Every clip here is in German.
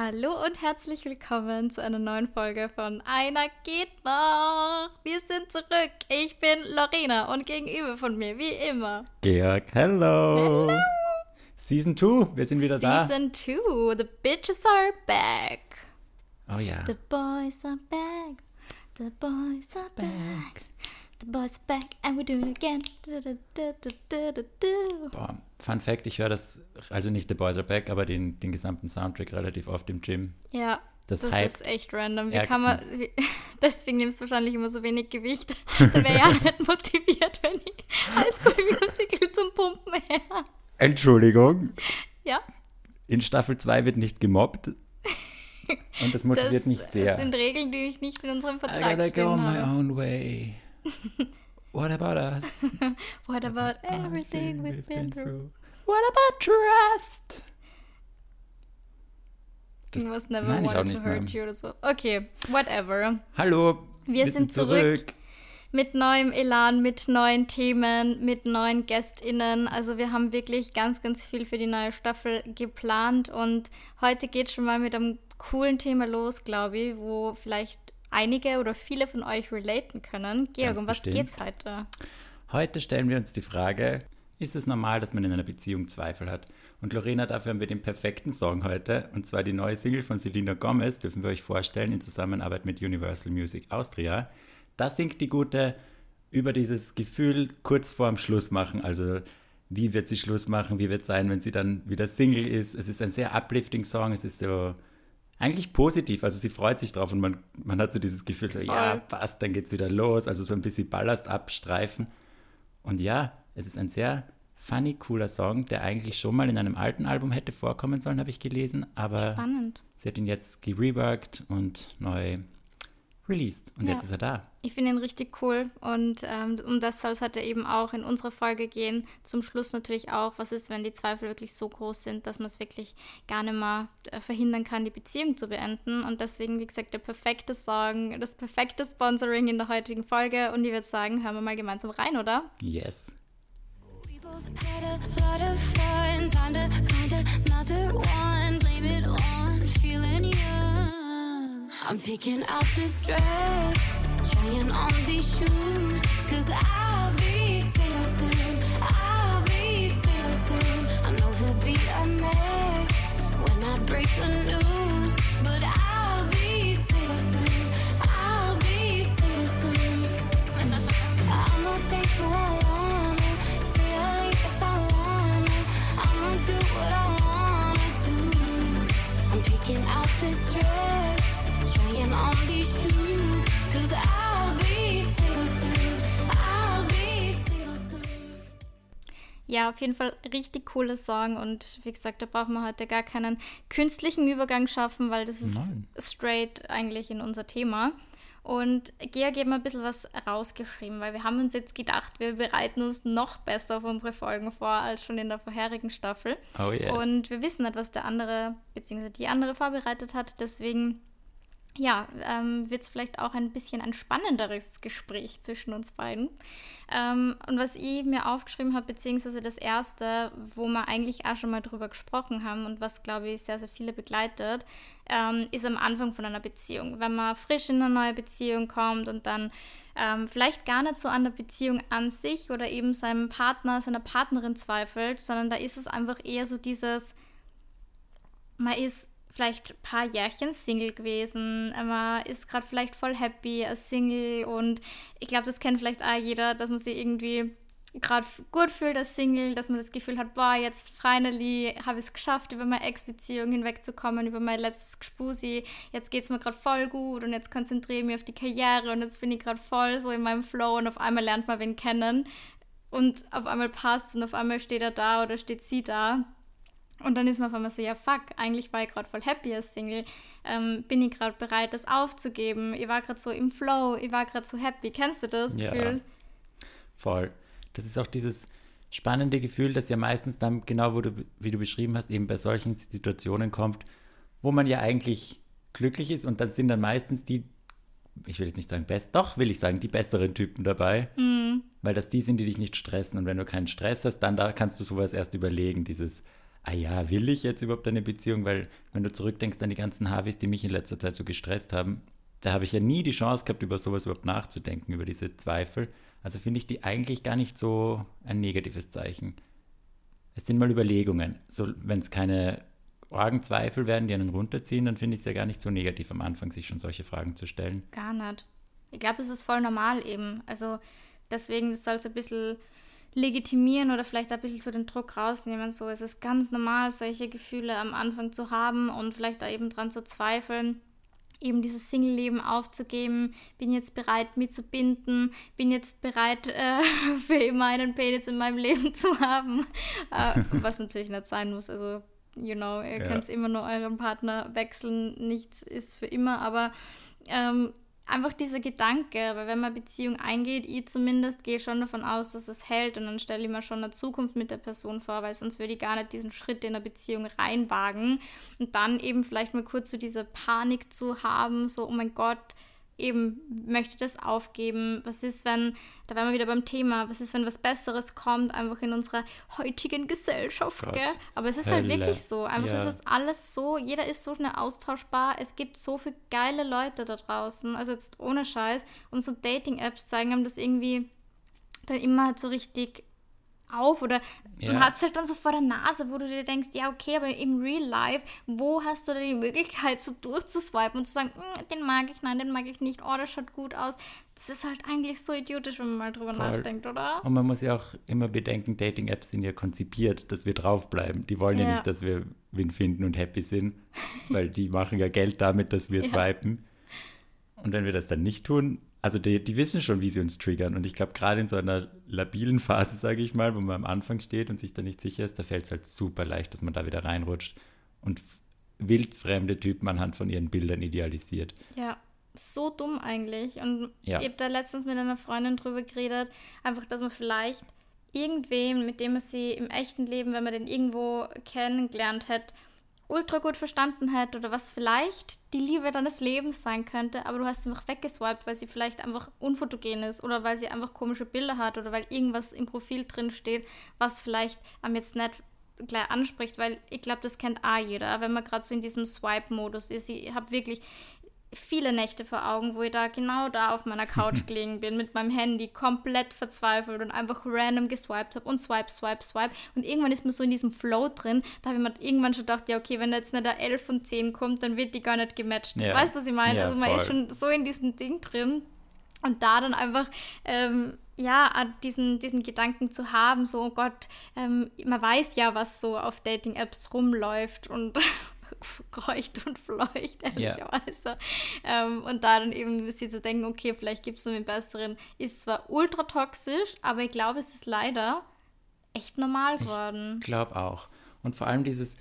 Hallo und herzlich willkommen zu einer neuen Folge von Einer geht noch. Wir sind zurück. Ich bin Lorena und gegenüber von mir, wie immer, Georg, hello. Hello. Season 2, wir sind wieder da. Season 2. The bitches are back. Oh ja. The boys are back. The boys are back. The boys are back and we're doing it again. Du, du, du, du, du, du, du. Boah, Fun Fact, ich höre das, also nicht The Boys Are Back, aber den, den gesamten Soundtrack relativ oft im Gym. Ja, Das das, ist echt random. Wie kann man, wie, deswegen nimmst du wahrscheinlich immer so wenig Gewicht. Dann wäre ich auch nicht motiviert, wenn ich High School Musical zum Pumpen her. Entschuldigung, Ja, in Staffel 2 wird nicht gemobbt. Und das motiviert das, mich sehr. das sind Regeln, die ich nicht in unserem I Vertrag gotta go my habe. own way. What about us? What about everything we've been through? What about trust? Das- It was never Nein, nicht to hurt mehr. you oder so. Okay, whatever. Hallo, Wir sind zurück. Mit neuem Elan, mit neuen Themen, mit neuen GästInnen. Also wir haben wirklich ganz, ganz viel für die neue Staffel geplant und heute geht schon mal mit einem coolen Thema los, glaube ich, wo vielleicht einige oder viele von euch relaten können. Georg, Ganz um was bestimmt. geht's heute? Heute stellen wir uns die Frage, ist es normal, dass man in einer Beziehung Zweifel hat? Und Lorena, dafür haben wir den perfekten Song heute, und zwar die neue Single von Selena Gomez, dürfen wir euch vorstellen, in Zusammenarbeit mit Universal Music Austria. Da singt die Gute über dieses Gefühl kurz vorm Schluss machen, also wie wird sie Schluss machen, wie wird es sein, wenn sie dann wieder Single ist. Es ist ein sehr uplifting Song, es ist so eigentlich positiv, also sie freut sich drauf und man, man hat so dieses Gefühl, so ja, Voll. passt, dann geht's wieder los, also so ein bisschen Ballast abstreifen. Und ja, es ist ein sehr funny, cooler Song, der eigentlich schon mal in einem alten Album hätte vorkommen sollen, habe ich gelesen, aber Spannend. sie hat ihn jetzt gereworked und neu released und Ja. jetzt ist er da. Ich finde ihn richtig cool und ähm, um das soll es heute eben auch in unserer Folge gehen. Zum Schluss natürlich auch, was ist, wenn die Zweifel wirklich so groß sind, dass man es wirklich gar nicht mehr äh, verhindern kann, die Beziehung zu beenden. Und deswegen, wie gesagt, der perfekte Song, das perfekte Sponsoring in der heutigen Folge. Und ich würde sagen, hören wir mal gemeinsam rein, oder? Yes. We both had a lot of fun. Time to find another one. Blame it on feeling young. I'm picking out this dress, trying on these shoes. Cause I'll be single soon. I'll be single soon. I know he'll be a mess when I break the news. But I'll be single soon. I'll be single soon. I'ma take who I wanna, stay late if I wanna. I'ma do what I wanna do. I'm picking out this dress, Ja, auf jeden Fall richtig cooler Song und wie gesagt, da brauchen wir heute gar keinen künstlichen Übergang schaffen, weil das ist Nein. straight eigentlich in unser Thema. Und Georg hat mal ein bisschen was rausgeschrieben, weil wir haben uns jetzt gedacht, wir bereiten uns noch besser auf unsere Folgen vor als schon in der vorherigen Staffel. Oh yes. Und wir wissen nicht, was der andere bzw. die andere vorbereitet hat. Deswegen, ja, ähm, wird es vielleicht auch ein bisschen ein spannenderes Gespräch zwischen uns beiden. Ähm, und was ich mir aufgeschrieben habe, beziehungsweise das erste, wo wir eigentlich auch schon mal drüber gesprochen haben und was, glaube ich, sehr, sehr viele begleitet, ähm, ist am Anfang von einer Beziehung. Wenn man frisch in eine neue Beziehung kommt und dann ähm, vielleicht gar nicht so an der Beziehung an sich oder eben seinem Partner, seiner Partnerin zweifelt, sondern da ist es einfach eher so dieses, man ist vielleicht ein paar Jährchen Single gewesen, man ist gerade vielleicht voll happy als Single und ich glaube, das kennt vielleicht auch jeder, dass man sich irgendwie gerade gut fühlt als Single, dass man das Gefühl hat, boah, jetzt finally habe ich es geschafft, über meine Ex-Beziehung hinwegzukommen, über mein letztes Gespusi, jetzt geht es mir gerade voll gut und jetzt konzentriere ich mich auf die Karriere und jetzt bin ich gerade voll so in meinem Flow und auf einmal lernt man wen kennen und auf einmal passt und auf einmal steht er da oder steht sie da und dann ist man auf einmal so, ja fuck, eigentlich war ich gerade voll happy als Single. Ähm, bin ich gerade bereit, das aufzugeben? Ich war gerade so im Flow, ich war gerade so happy. Kennst du das Ja. Gefühl? Voll. Das ist auch dieses spannende Gefühl, das ja meistens dann, genau wo du, wie du beschrieben hast, eben bei solchen Situationen kommt, wo man ja eigentlich glücklich ist und dann sind dann meistens die, ich will jetzt nicht sagen best, doch will ich sagen, die besseren Typen dabei, weil das die sind, die dich nicht stressen und wenn du keinen Stress hast, dann da kannst du sowas erst überlegen, dieses ah ja, will ich jetzt überhaupt eine Beziehung? Weil wenn du zurückdenkst an die ganzen Harveys, die mich in letzter Zeit so gestresst haben, da habe ich ja nie die Chance gehabt, über sowas überhaupt nachzudenken, über diese Zweifel. Also finde ich die eigentlich gar nicht so ein negatives Zeichen. Es sind mal Überlegungen. So, wenn es keine Orgenzweifel werden, die einen runterziehen, dann finde ich es ja gar nicht so negativ am Anfang, sich schon solche Fragen zu stellen. Gar nicht. Ich glaube, es ist voll normal eben. Also deswegen soll es ein bisschen legitimieren oder vielleicht ein bisschen so den Druck rausnehmen. So, es ist ganz normal, solche Gefühle am Anfang zu haben und vielleicht da eben dran zu zweifeln eben dieses Single-Leben aufzugeben, bin jetzt bereit, mich zu binden, bin jetzt bereit, äh, für immer einen Penis in meinem Leben zu haben, äh, was natürlich nicht sein muss. Also, you know, ihr ja. könnt immer nur euren Partner wechseln, nichts ist für immer, aber ähm, einfach dieser Gedanke, weil wenn man Beziehung eingeht, ich zumindest gehe schon davon aus, dass es hält und dann stelle ich mir schon eine Zukunft mit der Person vor, weil sonst würde ich gar nicht diesen Schritt in eine Beziehung reinwagen. Und dann eben vielleicht mal kurz so diese Panik zu haben, so, oh mein Gott, eben möchte das aufgeben? Was ist, wenn, da wären wir wieder beim Thema, was ist, wenn was Besseres kommt, einfach in unserer heutigen Gesellschaft, Gott, gell? Aber es ist halt Hölle. halt wirklich so. Einfach ja. ist es alles so, jeder ist so schnell austauschbar. Es gibt so viele geile Leute da draußen, also jetzt ohne Scheiß. Und so Dating-Apps zeigen einem das irgendwie dann immer halt so richtig auf oder ja. man hat es halt dann so vor der Nase, wo du dir denkst, ja okay, aber im Real Life, wo hast du denn die Möglichkeit so durchzuswipen und zu sagen, hm, den mag ich, nein, den mag ich nicht, oh, das schaut gut aus. Das ist halt eigentlich so idiotisch, wenn man mal drüber Voll. nachdenkt, oder? Und man muss ja auch immer bedenken, Dating-Apps sind ja konzipiert, dass wir draufbleiben. Die wollen ja, ja nicht, dass wir Win finden und happy sind, weil die machen ja Geld damit, dass wir ja. swipen. Und wenn wir das dann nicht tun, also die, die wissen schon, wie sie uns triggern. Und ich glaube, gerade in so einer labilen Phase, sage ich mal, wo man am Anfang steht und sich da nicht sicher ist, da fällt es halt super leicht, dass man da wieder reinrutscht und wildfremde Typen anhand von ihren Bildern idealisiert. Ja, so dumm eigentlich. Und ja. ich habe da letztens mit einer Freundin drüber geredet, einfach, dass man vielleicht irgendwem, mit dem man sie im echten Leben, wenn man den irgendwo kennengelernt hat, ultra gut verstanden hätte oder was vielleicht die Liebe deines Lebens sein könnte, aber du hast sie einfach weggeswiped, weil sie vielleicht einfach unfotogen ist oder weil sie einfach komische Bilder hat oder weil irgendwas im Profil drin steht, was vielleicht am jetzt nicht gleich anspricht, weil ich glaube, das kennt auch jeder, wenn man gerade so in diesem Swipe-Modus ist. Ich habe wirklich viele Nächte vor Augen, wo ich da genau da auf meiner Couch gelegen bin, mit meinem Handy komplett verzweifelt und einfach random geswiped habe und swipe, swipe, swipe. Und irgendwann ist man so in diesem Flow drin, da habe ich mir irgendwann schon gedacht, ja, okay, wenn da jetzt nicht der 11 von 10 kommt, dann wird die gar nicht gematcht. Ja. Weißt du, was ich meine? Ja, also man voll. ist schon so in diesem Ding drin. Und da dann einfach, ähm, ja, diesen, diesen Gedanken zu haben, so, oh Gott, ähm, man weiß ja, was so auf Dating-Apps rumläuft und kreucht und fleucht, ehrlicherweise. Ja. Ähm, und da dann eben sie zu denken, okay, vielleicht gibt es noch einen besseren, ist zwar ultra toxisch, aber ich glaube, es ist leider echt normal geworden. Ich glaube auch. Und vor allem dieses,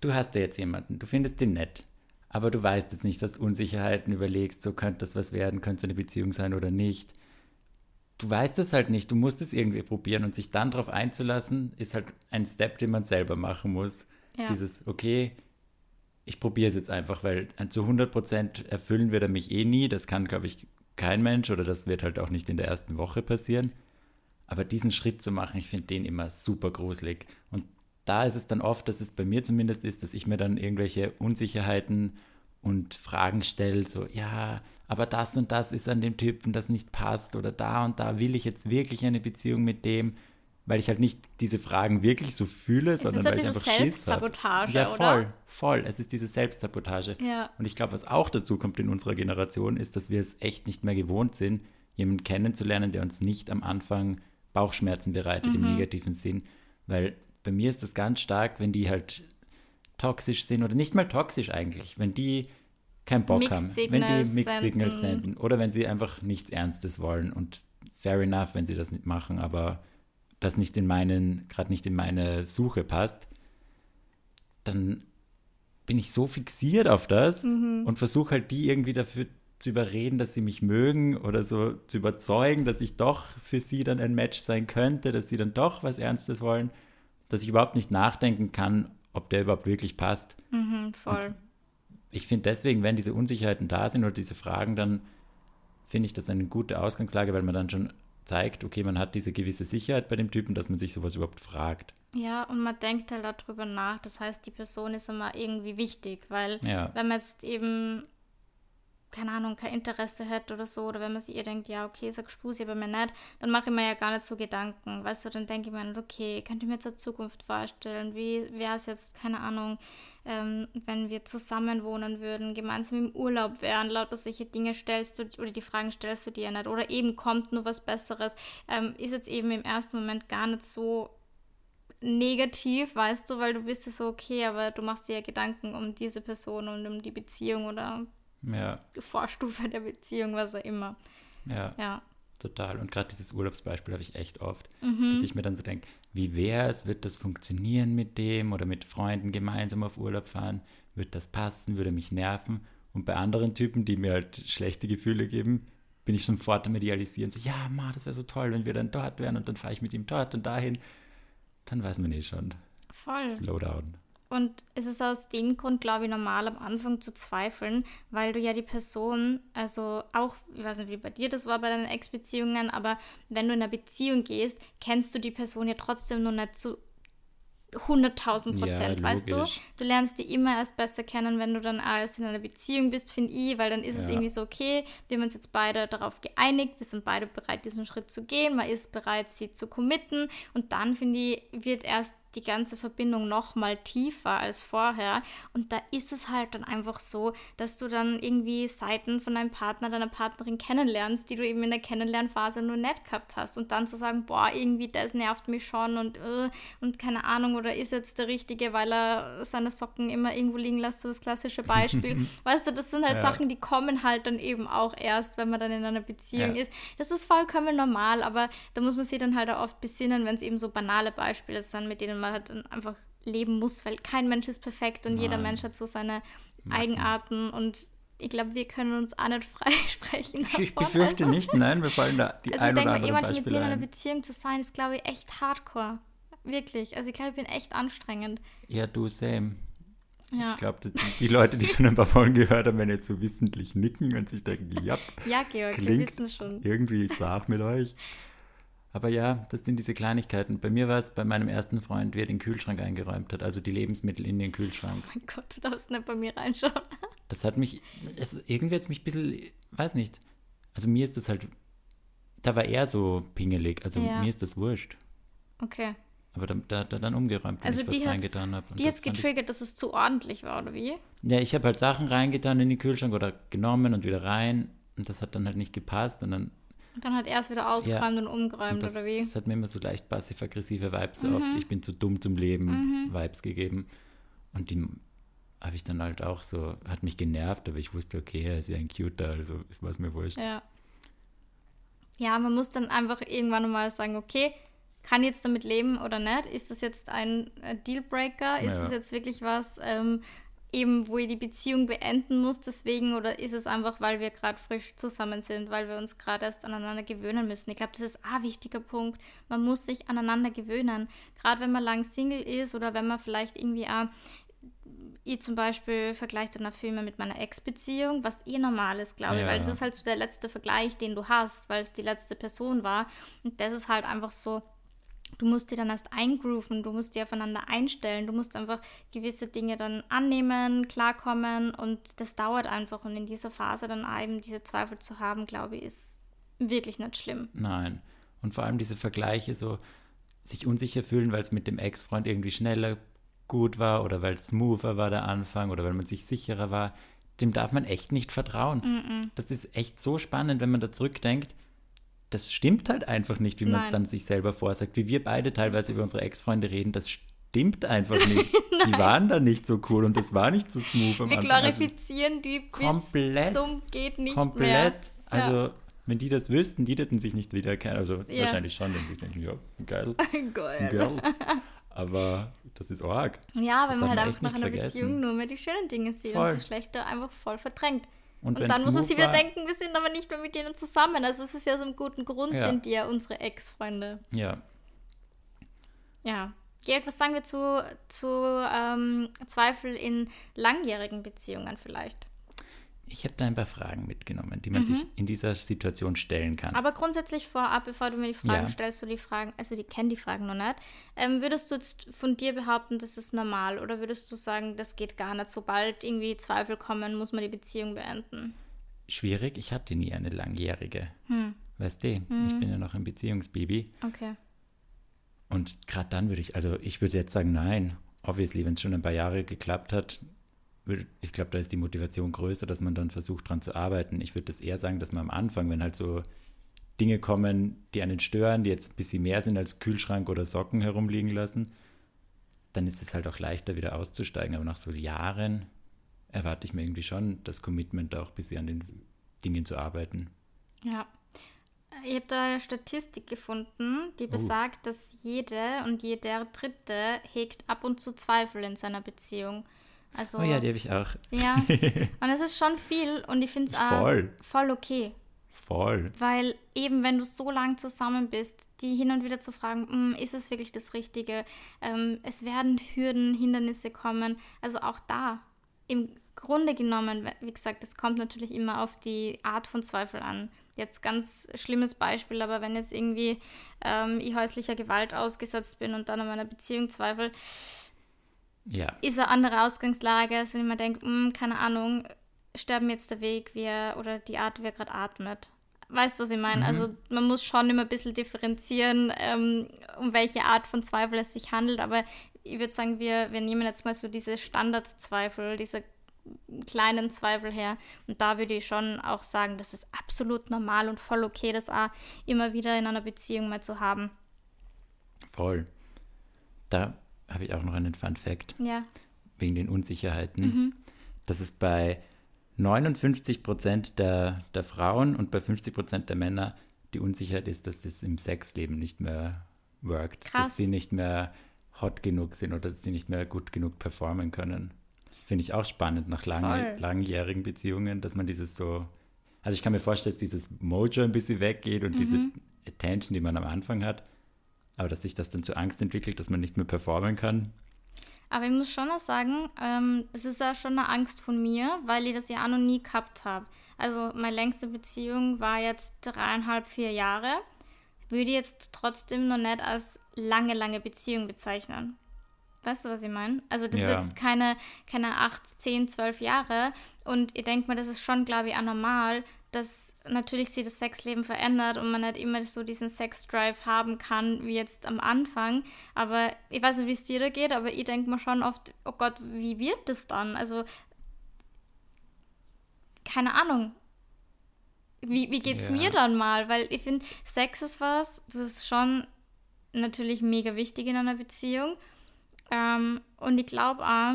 du hast ja jetzt jemanden, du findest den nett, aber du weißt jetzt nicht, dass du Unsicherheiten überlegst, so könnte das was werden, könnte es eine Beziehung sein oder nicht. Du weißt es halt nicht, du musst es irgendwie probieren und sich dann darauf einzulassen, ist halt ein Step, den man selber machen muss. Ja. Dieses, okay, ich probiere es jetzt einfach, weil zu 100% erfüllen wird er mich eh nie. Das kann, glaube ich, kein Mensch oder das wird halt auch nicht in der ersten Woche passieren. Aber diesen Schritt zu machen, ich finde den immer super gruselig. Und da ist es dann oft, dass es bei mir zumindest ist, dass ich mir dann irgendwelche Unsicherheiten und Fragen stelle, so, ja, aber das und das ist an dem Typen, das nicht passt oder da und da will ich jetzt wirklich eine Beziehung mit dem weil ich halt nicht diese Fragen wirklich so fühle, es sondern weil ich einfach Schiss habe. Ja, voll, oder? voll. Es ist diese Selbstsabotage. Ja. Und ich glaube, was auch dazu kommt in unserer Generation, ist, dass wir es echt nicht mehr gewohnt sind, jemanden kennenzulernen, der uns nicht am Anfang Bauchschmerzen bereitet mhm. im negativen Sinn. Weil bei mir ist das ganz stark, wenn die halt toxisch sind oder nicht mal toxisch eigentlich, wenn die keinen Bock Mixed haben, wenn die Mixed Signals senden oder wenn sie einfach nichts Ernstes wollen und fair enough, wenn sie das nicht machen, aber das nicht in meinen, gerade nicht in meine Suche passt, dann bin ich so fixiert auf das mhm. und versuche halt die irgendwie dafür zu überreden, dass sie mich mögen oder so zu überzeugen, dass ich doch für sie dann ein Match sein könnte, dass sie dann doch was Ernstes wollen, dass ich überhaupt nicht nachdenken kann, ob der überhaupt wirklich passt. Mhm, voll. Und ich finde deswegen, wenn diese Unsicherheiten da sind oder diese Fragen, dann finde ich das eine gute Ausgangslage, weil man dann schon zeigt, okay, man hat diese gewisse Sicherheit bei dem Typen, dass man sich sowas überhaupt fragt. Ja, und man denkt halt darüber nach. Das heißt, die Person ist immer irgendwie wichtig, weil Ja. wenn man jetzt eben, keine Ahnung, kein Interesse hat oder so, oder wenn man sich ihr denkt, ja, okay, sag Spusi, aber mir nicht, dann mache ich mir ja gar nicht so Gedanken. Weißt du, dann denke ich mir, okay, könnte ich mir jetzt eine Zukunft vorstellen? Wie wäre es jetzt, keine Ahnung, ähm, wenn wir zusammen wohnen würden, gemeinsam im Urlaub wären, lauter solche Dinge stellst du, oder die Fragen stellst du dir nicht, oder eben kommt nur was Besseres, ähm, ist jetzt eben im ersten Moment gar nicht so negativ, weißt du, weil du bist ja so, okay, aber du machst dir ja Gedanken um diese Person und um die Beziehung oder Ja, Vorstufe der Beziehung, was auch immer. ja, Ja. total. Und gerade dieses Urlaubsbeispiel habe ich echt oft, Mhm. dass ich mir dann so denke, wie wäre es, wird das funktionieren mit dem oder mit Freunden gemeinsam auf Urlaub fahren? Wird das passen? Würde mich nerven? Und bei anderen Typen, die mir halt schlechte Gefühle geben, bin ich sofort am Idealisieren. So, ja, ma, das wäre so toll, wenn wir dann dort wären und dann fahre ich mit ihm dort und dahin. Dann weiß man eh schon. Voll. Slow down. Und es ist aus dem Grund, glaube ich, normal am Anfang zu zweifeln, weil du ja die Person, also auch, ich weiß nicht, wie bei dir das war bei deinen Ex-Beziehungen, aber wenn du in eine Beziehung gehst, kennst du die Person ja trotzdem noch nicht zu 100.000 Ja, Prozent, weißt du? Du lernst die immer erst besser kennen, wenn du dann erst in einer Beziehung bist, finde ich, weil dann ist es Ja. irgendwie so, okay, wir haben uns jetzt beide darauf geeinigt, wir sind beide bereit, diesen Schritt zu gehen, man ist bereit, sie zu committen und dann, finde ich, wird erst die ganze Verbindung noch mal tiefer als vorher. Und da ist es halt dann einfach so, dass du dann irgendwie Seiten von deinem Partner, deiner Partnerin kennenlernst, die du eben in der Kennenlernphase nur nicht gehabt hast. Und dann zu sagen, boah, irgendwie das nervt mich schon und, äh, und keine Ahnung, oder ist jetzt der Richtige, weil er seine Socken immer irgendwo liegen lässt, so das klassische Beispiel. weißt du, das sind halt Ja. Sachen, die kommen halt dann eben auch erst, wenn man dann in einer Beziehung Ja. ist. Das ist vollkommen normal, aber da muss man sich dann halt auch oft besinnen, wenn es eben so banale Beispiele sind, mit denen man halt dann einfach leben muss, weil kein Mensch ist perfekt und jeder Nein. Mensch hat so seine Macken. Eigenarten und ich glaube, wir können uns auch nicht freisprechen. Ich befürchte also, nicht, nein, wir fallen da die Also ein ich oder anderen jemand mit mir Beispiele in einer ein. Beziehung zu sein, ist, glaube ich, echt hardcore. Wirklich. Also ich glaube, ich bin echt anstrengend. Ja, du, same. Ja, Ich glaube, die Leute, die schon ein paar Folgen gehört haben, werden jetzt so wissentlich nicken und sich denken, ja, ja Georg, wir klingt wissen schon. irgendwie zart mit euch. Aber ja, das sind diese Kleinigkeiten. Bei mir war es bei meinem ersten Freund, wie er den Kühlschrank eingeräumt hat, also die Lebensmittel in den Kühlschrank. Oh mein Gott, du darfst nicht bei mir reinschauen. Das hat mich, es, irgendwie hat es mich ein bisschen, weiß nicht. Also mir ist das halt, da war er so pingelig, also Ja. mir ist das wurscht. Okay. Aber da, da hat er dann umgeräumt, wenn Also ich was reingetan habe. die hat's getriggert, dass es zu ordentlich war, oder wie? Ja, ich habe halt Sachen reingetan in den Kühlschrank oder genommen und wieder rein und das hat dann halt nicht gepasst und dann Und dann hat er es wieder ausgeräumt und und umgeräumt, das, oder wie? Mhm. das hat mir immer so leicht passiv-aggressive Vibes auf ich bin zu dumm zum Leben Vibes gegeben und die habe ich dann halt auch so, hat mich genervt, aber ich wusste, okay, er ist ja ein Cuter, also ist was mir wurscht. Ja. Ja, man muss dann einfach irgendwann mal sagen, okay, kann ich jetzt damit leben oder nicht? Ist das jetzt ein äh, Dealbreaker? Ist Ja. das jetzt wirklich was, ähm, eben, wo ich die Beziehung beenden muss deswegen? Oder ist es einfach, weil wir gerade frisch zusammen sind, weil wir uns gerade erst aneinander gewöhnen müssen? Ich glaube, das ist ein wichtiger Punkt. Man muss sich aneinander gewöhnen. Gerade wenn man lang Single ist oder wenn man vielleicht irgendwie auch ich zum Beispiel vergleiche dann Filme mit meiner Ex-Beziehung, was eh normal ist, glaube ich, Ja. weil das ist halt so der letzte Vergleich, den du hast, weil es die letzte Person war. Und das ist halt einfach so, du musst dir dann erst eingrooven, du musst dir aufeinander einstellen, du musst einfach gewisse Dinge dann annehmen, klarkommen und das dauert einfach. Und in dieser Phase dann eben diese Zweifel zu haben, glaube ich, ist wirklich nicht schlimm. Nein. Und vor allem diese Vergleiche, so sich unsicher fühlen, weil es mit dem Ex-Freund irgendwie schneller gut war oder weil es smoother war der Anfang oder weil man sich sicherer war, dem darf man echt nicht vertrauen. Das ist echt so spannend, wenn man da zurückdenkt. Das stimmt halt einfach nicht, wie man es dann sich selber vorsagt. Wie wir beide teilweise über unsere Ex-Freunde reden, das stimmt einfach nicht. Die waren da nicht so cool und das war nicht so smooth am Wir Anfang. Also glorifizieren die bis komplett, zum geht nicht komplett. mehr. Also, wenn die das wüssten, die hätten sich nicht wiedererkennen. Also, Ja. wahrscheinlich schon, wenn sie denken, ja, geil, Geil. geil. Aber das ist arg. Ja, Das wenn man halt einfach nach einer vergessen. Beziehung nur mehr die schönen Dinge sieht Voll. und die schlechte einfach voll verdrängt. Und, Und dann muss man sich wieder denken, wir sind aber nicht mehr mit denen zusammen. Also es ist ja so einem guten Grund, Ja. sind die ja unsere Ex-Freunde. Ja, Ja. Gerd, was sagen wir zu, zu ähm, Zweifel in langjährigen Beziehungen vielleicht? Ich habe da ein paar Fragen mitgenommen, die man mhm. sich in dieser Situation stellen kann. Aber grundsätzlich vorab, bevor du mir die Fragen ja. stellst, du die Fragen, also die kennen die Fragen noch nicht, ähm, würdest du jetzt von dir behaupten, das ist normal oder würdest du sagen, das geht gar nicht, sobald irgendwie Zweifel kommen, muss man die Beziehung beenden? Schwierig, ich hatte nie eine langjährige. Hm. Weißt du, hm. ich bin ja noch ein Beziehungsbaby. Okay. Und gerade dann würde ich, also ich würde jetzt sagen, nein, obviously, wenn es schon ein paar Jahre geklappt hat, ich glaube, da ist die Motivation größer, dass man dann versucht, dran zu arbeiten. Ich würde das eher sagen, dass man am Anfang, wenn halt so Dinge kommen, die einen stören, die jetzt ein bisschen mehr sind als Kühlschrank oder Socken herumliegen lassen, dann ist es halt auch leichter, wieder auszusteigen. Aber nach so Jahren erwarte ich mir irgendwie schon das Commitment, auch ein bisschen an den Dingen zu arbeiten. Ja. Ich habe da eine Statistik gefunden, die oh. besagt, oh. dass jede und jeder Dritte hegt ab und zu Zweifel in seiner Beziehung. Also, oh ja, die habe ich auch. Ja, und es ist schon viel und ich finde es auch voll okay. Voll. Weil eben, wenn du so lang zusammen bist, die hin und wieder zu fragen, hm, ist es wirklich das Richtige? Ähm, es werden Hürden, Hindernisse kommen. Also auch da, im Grunde genommen, wie gesagt, es kommt natürlich immer auf die Art von Zweifel an. Jetzt ganz schlimmes Beispiel, aber wenn jetzt irgendwie ähm, ich häuslicher Gewalt ausgesetzt bin und dann an meiner Beziehung zweifle, ja. ist eine andere Ausgangslage, als wenn ich mir denke, hm, keine Ahnung, sterben jetzt der Weg, wie er, oder die Art, wie er gerade atmet. Weißt du, was ich meine? Mhm. Also man muss schon immer ein bisschen differenzieren, ähm, um welche Art von Zweifel es sich handelt. Aber ich würde sagen, wir, wir nehmen jetzt mal so diese Standardzweifel, diese kleinen Zweifel her. Und da würde ich schon auch sagen, das ist absolut normal und voll okay, das auch immer wieder in einer Beziehung mal zu haben. Voll. Da habe ich auch noch einen Fun Fact. Ja. Wegen den Unsicherheiten. Mhm. Das ist bei 59 Prozent der, der Frauen und bei 50 Prozent der Männer die Unsicherheit ist, dass das im Sexleben nicht mehr workt. Krass. Dass sie nicht mehr hot genug sind oder dass sie nicht mehr gut genug performen können. Finde ich auch spannend nach lange, langjährigen Beziehungen, dass man dieses so. Also ich kann mir vorstellen, dass dieses Mojo ein bisschen weggeht und mhm. diese Attention, die man am Anfang hat, aber dass sich das dann zu Angst entwickelt, dass man nicht mehr performen kann. Aber ich muss schon noch sagen, ähm, das ist ja schon eine Angst von mir, weil ich das ja auch noch nie gehabt habe. Also meine längste Beziehung war jetzt dreieinhalb, vier Jahre. Würde jetzt trotzdem noch nicht als lange, lange Beziehung bezeichnen. Weißt du, was ich meine? Also das ja. ist jetzt keine, keine 8, 10, 12 Jahre. Und ich denke mal, das ist schon, glaube ich, auch normal, dass natürlich sich das Sexleben verändert und man nicht immer so diesen Sex-Drive haben kann wie jetzt am Anfang. Aber ich weiß nicht, wie es dir da geht, aber ich denke mir schon oft, oh Gott, wie wird das dann? Also, keine Ahnung. Wie, wie geht es yeah. mir dann mal? Weil ich finde, Sex ist was, das ist schon natürlich mega wichtig in einer Beziehung. Ähm, und ich glaube auch,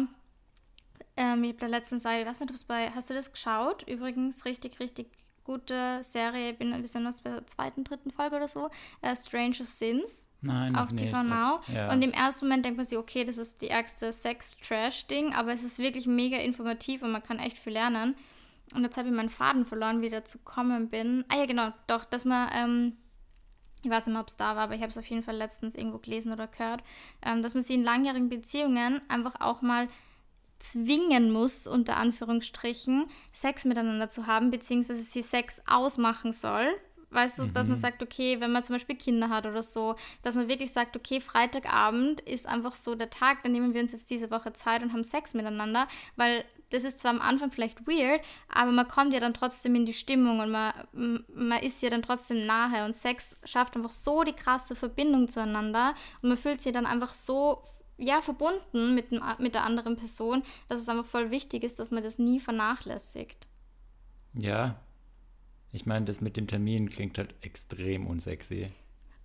ähm, ich habe da letztens, ich weiß nicht, ob es bei, hast du das geschaut? Übrigens, richtig, richtig gute Serie. Ich bin ein bisschen aus der zweiten, dritten Folge oder so. Uh, Stranger Sins. Nein, auf nicht. TV Now. Ja. Und im ersten Moment denkt man sich, okay, das ist die ärgste Sex-Trash-Ding, aber es ist wirklich mega informativ und man kann echt viel lernen. Und jetzt habe ich meinen Faden verloren, wie dazu gekommen bin. Ah ja, genau, doch, dass man, ähm, ich weiß nicht mehr, ob es da war, aber ich habe es auf jeden Fall letztens irgendwo gelesen oder gehört, ähm, dass man sie in langjährigen Beziehungen einfach auch mal zwingen muss, unter Anführungsstrichen, Sex miteinander zu haben, beziehungsweise sie Sex ausmachen soll. Weißt du, mhm. dass man mhm. sagt, okay, wenn man zum Beispiel Kinder hat oder so, dass man wirklich sagt, okay, Freitagabend ist einfach so der Tag, dann nehmen wir uns jetzt diese Woche Zeit und haben Sex miteinander, weil das ist zwar am Anfang vielleicht weird, aber man kommt ja dann trotzdem in die Stimmung und man, man ist ja dann trotzdem nahe und Sex schafft einfach so die krasse Verbindung zueinander und man fühlt sich dann einfach so ja, verbunden mit, mit der anderen Person, dass es einfach voll wichtig ist, dass man das nie vernachlässigt. Ja. Ich meine, das mit dem Termin klingt halt extrem unsexy.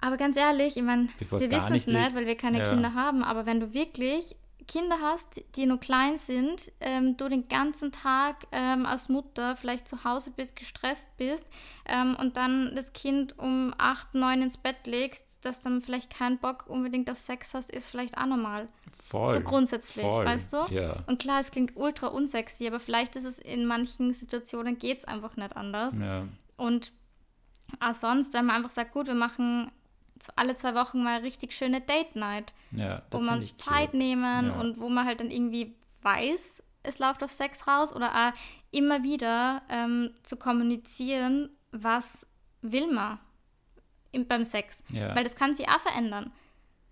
Aber ganz ehrlich, ich meine, wir wissen es nicht, weil wir keine ja. Kinder haben, aber wenn du wirklich Kinder hast, die nur klein sind, ähm, du den ganzen Tag ähm, als Mutter vielleicht zu Hause bist, gestresst bist ähm, und dann das Kind um 8, 9 ins Bett legst, dass dann vielleicht keinen Bock unbedingt auf Sex hast, ist vielleicht auch normal. Voll. So grundsätzlich, voll, weißt du? Ja. Und klar, es klingt ultra unsexy, aber vielleicht ist es in manchen Situationen geht es einfach nicht anders. Ja. Und auch sonst, wenn man einfach sagt, gut, wir machen alle zwei Wochen mal richtig schöne Date Night, ja, wo wir uns Zeit cute. nehmen ja. und wo man halt dann irgendwie weiß, es läuft auf Sex raus oder auch immer wieder ähm, zu kommunizieren, was will man im, beim Sex. Ja. Weil das kann sich auch verändern.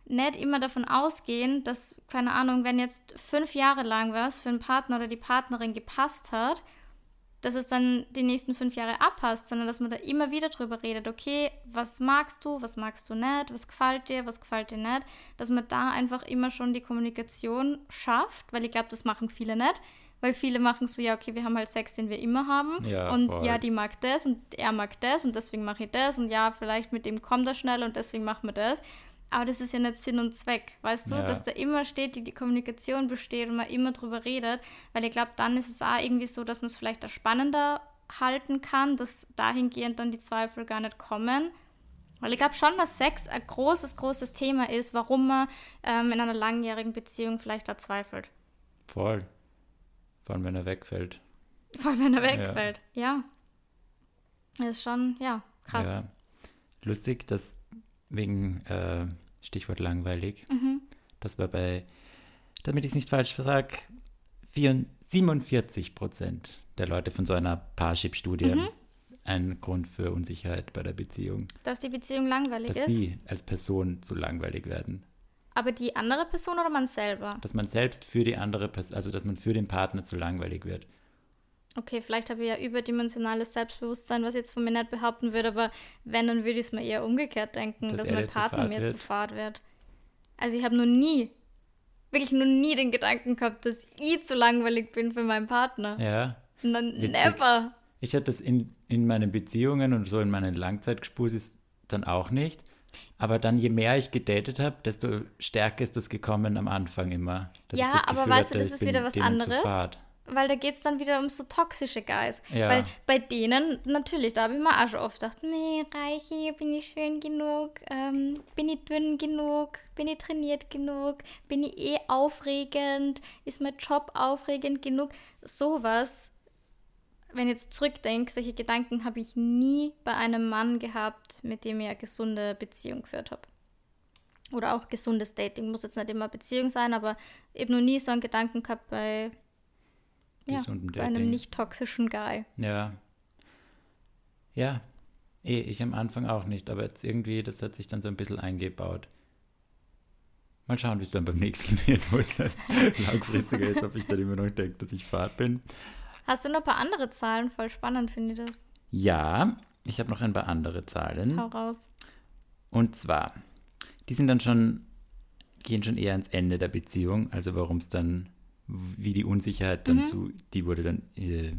Nicht immer davon ausgehen, dass, keine Ahnung, wenn jetzt fünf Jahre lang was für einen Partner oder die Partnerin gepasst hat, dass es dann die nächsten fünf Jahre abpasst, sondern dass man da immer wieder drüber redet, okay, was magst du, was magst du nicht, was gefällt dir, was gefällt dir nicht, dass man da einfach immer schon die Kommunikation schafft, weil ich glaube, das machen viele nicht, weil viele machen so, ja, okay, wir haben halt Sex, den wir immer haben. Ja, und voll. ja, die mag das und er mag das und deswegen mache ich das. Und ja, vielleicht mit dem kommt er schnell und deswegen machen wir das. Aber das ist ja nicht Sinn und Zweck, weißt du, Ja. dass da immer steht, die, Kommunikation besteht und man immer drüber redet, weil ich glaube, dann ist es auch irgendwie so, dass man es vielleicht auch spannender halten kann, dass dahingehend dann die Zweifel gar nicht kommen. Weil ich glaube schon, dass Sex ein großes, großes Thema ist, warum man ähm, in einer langjährigen Beziehung vielleicht da zweifelt. Voll. Vor allem, wenn er wegfällt. Vor allem, wenn er wegfällt. Ja. Das ist schon, ja, krass. Ja. Lustig, dass wegen äh, Stichwort langweilig, Mhm. das war bei, damit ich es nicht falsch sage, 47 Prozent der Leute von so einer Parship-Studie Mhm. ein Grund für Unsicherheit bei der Beziehung, Dass die Beziehung langweilig dass ist. sie als Person zu langweilig werden. Aber die andere Person oder man selber? Dass man selbst für die andere Person, also dass man für den Partner zu langweilig wird. Okay, vielleicht habe ich ja überdimensionales Selbstbewusstsein, was ich jetzt von mir nicht behaupten würde, aber wenn, dann würde ich es mir eher umgekehrt denken, Dass dass, mein zu Partner fad mir wird? zu fad wird. Also ich habe noch nie, wirklich noch nie den Gedanken gehabt, dass ich zu langweilig bin für meinen Partner. Ja. Witzig. never. Ich hatte das in, in meinen Beziehungen und so in meinen Langzeitgespusis dann auch nicht. Aber dann, je mehr ich gedatet habe, desto stärker ist das gekommen am Anfang immer. Ja, ich das aber Gefühl weißt du, hatte, das ich ist wieder was zu anderes. Weil da geht es dann wieder um so toxische Guys. Ja. Weil bei denen, natürlich, da habe ich mir auch schon oft gedacht, nee, Reichi, bin ich schön genug? Ähm, bin ich dünn genug? Bin ich trainiert genug? Bin ich eh aufregend? Ist mein Job aufregend genug? Sowas, wenn ich jetzt zurückdenke, solche Gedanken habe ich nie bei einem Mann gehabt, mit dem ich eine gesunde Beziehung geführt habe. Oder auch gesundes Dating. Muss jetzt nicht immer Beziehung sein, aber eben noch nie so einen Gedanken gehabt bei ja, bei einem nicht toxischen Guy. Ja. Ja. Eh, ich am Anfang auch nicht, aber jetzt irgendwie, das hat sich dann so ein bisschen eingebaut. Mal schauen, wie es dann beim nächsten wird, wo es dann langfristiger ist, ob ich dann immer noch denke, dass ich fad bin. Hast du noch ein paar andere Zahlen? Voll spannend, finde ich das. Ja, ich habe noch ein paar andere Zahlen. Hau raus. Und zwar, die sind dann schon, gehen schon eher ans Ende der Beziehung, also warum es dann, wie die Unsicherheit Mhm. dann zu, die wurde dann, äh,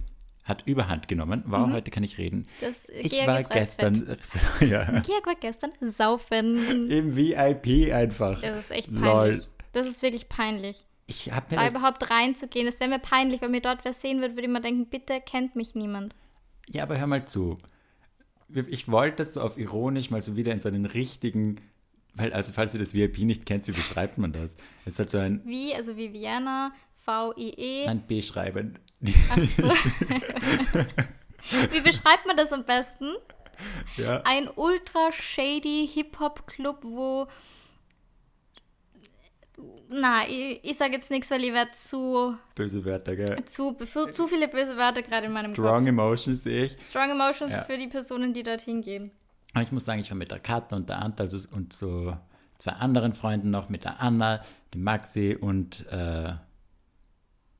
hat überhand genommen. Wow, Mhm. heute kann ich reden. Das Ich Georg war ist gestern, ja, Georg war gestern saufen. im VIP einfach. Das ist echt Lol. peinlich. Das ist wirklich peinlich. Ich habe mir Da überhaupt reinzugehen, das wäre mir peinlich, wenn mir dort wer sehen würde, würde ich mir denken, bitte kennt mich niemand. ja, aber hör mal zu. Ich wollte das so auf ironisch mal so wieder in so einen richtigen, weil, also falls du das VIP nicht kennst, wie beschreibt man das? Es hat so ein, Wie, also wie Vienna, V-I-E. ein B-Schreiben. Ach so. Wie beschreibt man das am besten? ja. Ein ultra shady Hip-Hop-Club, wo. Na, ich, ich sage jetzt nichts, weil ich werde zu, Böse Wörter, gell? zu, für, zu viele böse Wörter gerade in meinem Strong Kopf. Emotions sehe ich. Strong Emotions Ja. für die Personen, die dorthin gehen. Aber ich muss sagen, ich war mit der Katha und der Anta also, und so zwei anderen Freunden noch, mit der Anna, dem Maxi und äh,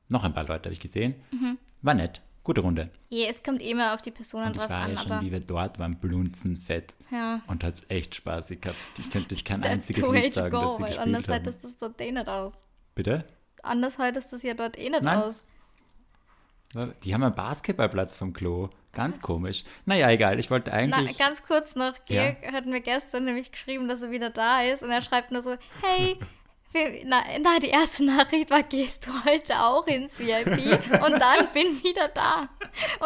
noch ein paar Leute habe ich gesehen. Mhm. War nett. Gute Runde. Je, es kommt immer auf die Personen Und ich drauf war an, ja schon, wie wir dort waren, blunzenfett. ja. Und hat echt Spaßig gehabt. Ich könnte kein That's einziges Lied sagen, go, das sie weil gespielt anders haben. haltest das dort eh nicht aus. Bitte? Anders haltest das ja dort eh nicht Nein. aus. Die haben einen Basketballplatz vom Klo. Ganz komisch. Naja, egal. Ich wollte Na, eigentlich... ganz kurz noch, Ja. Georg hat mir gestern nämlich geschrieben, dass er wieder da ist und er schreibt nur so, hey, na, na, die erste Nachricht war, gehst du heute auch ins VIP? Und dann bin wieder da.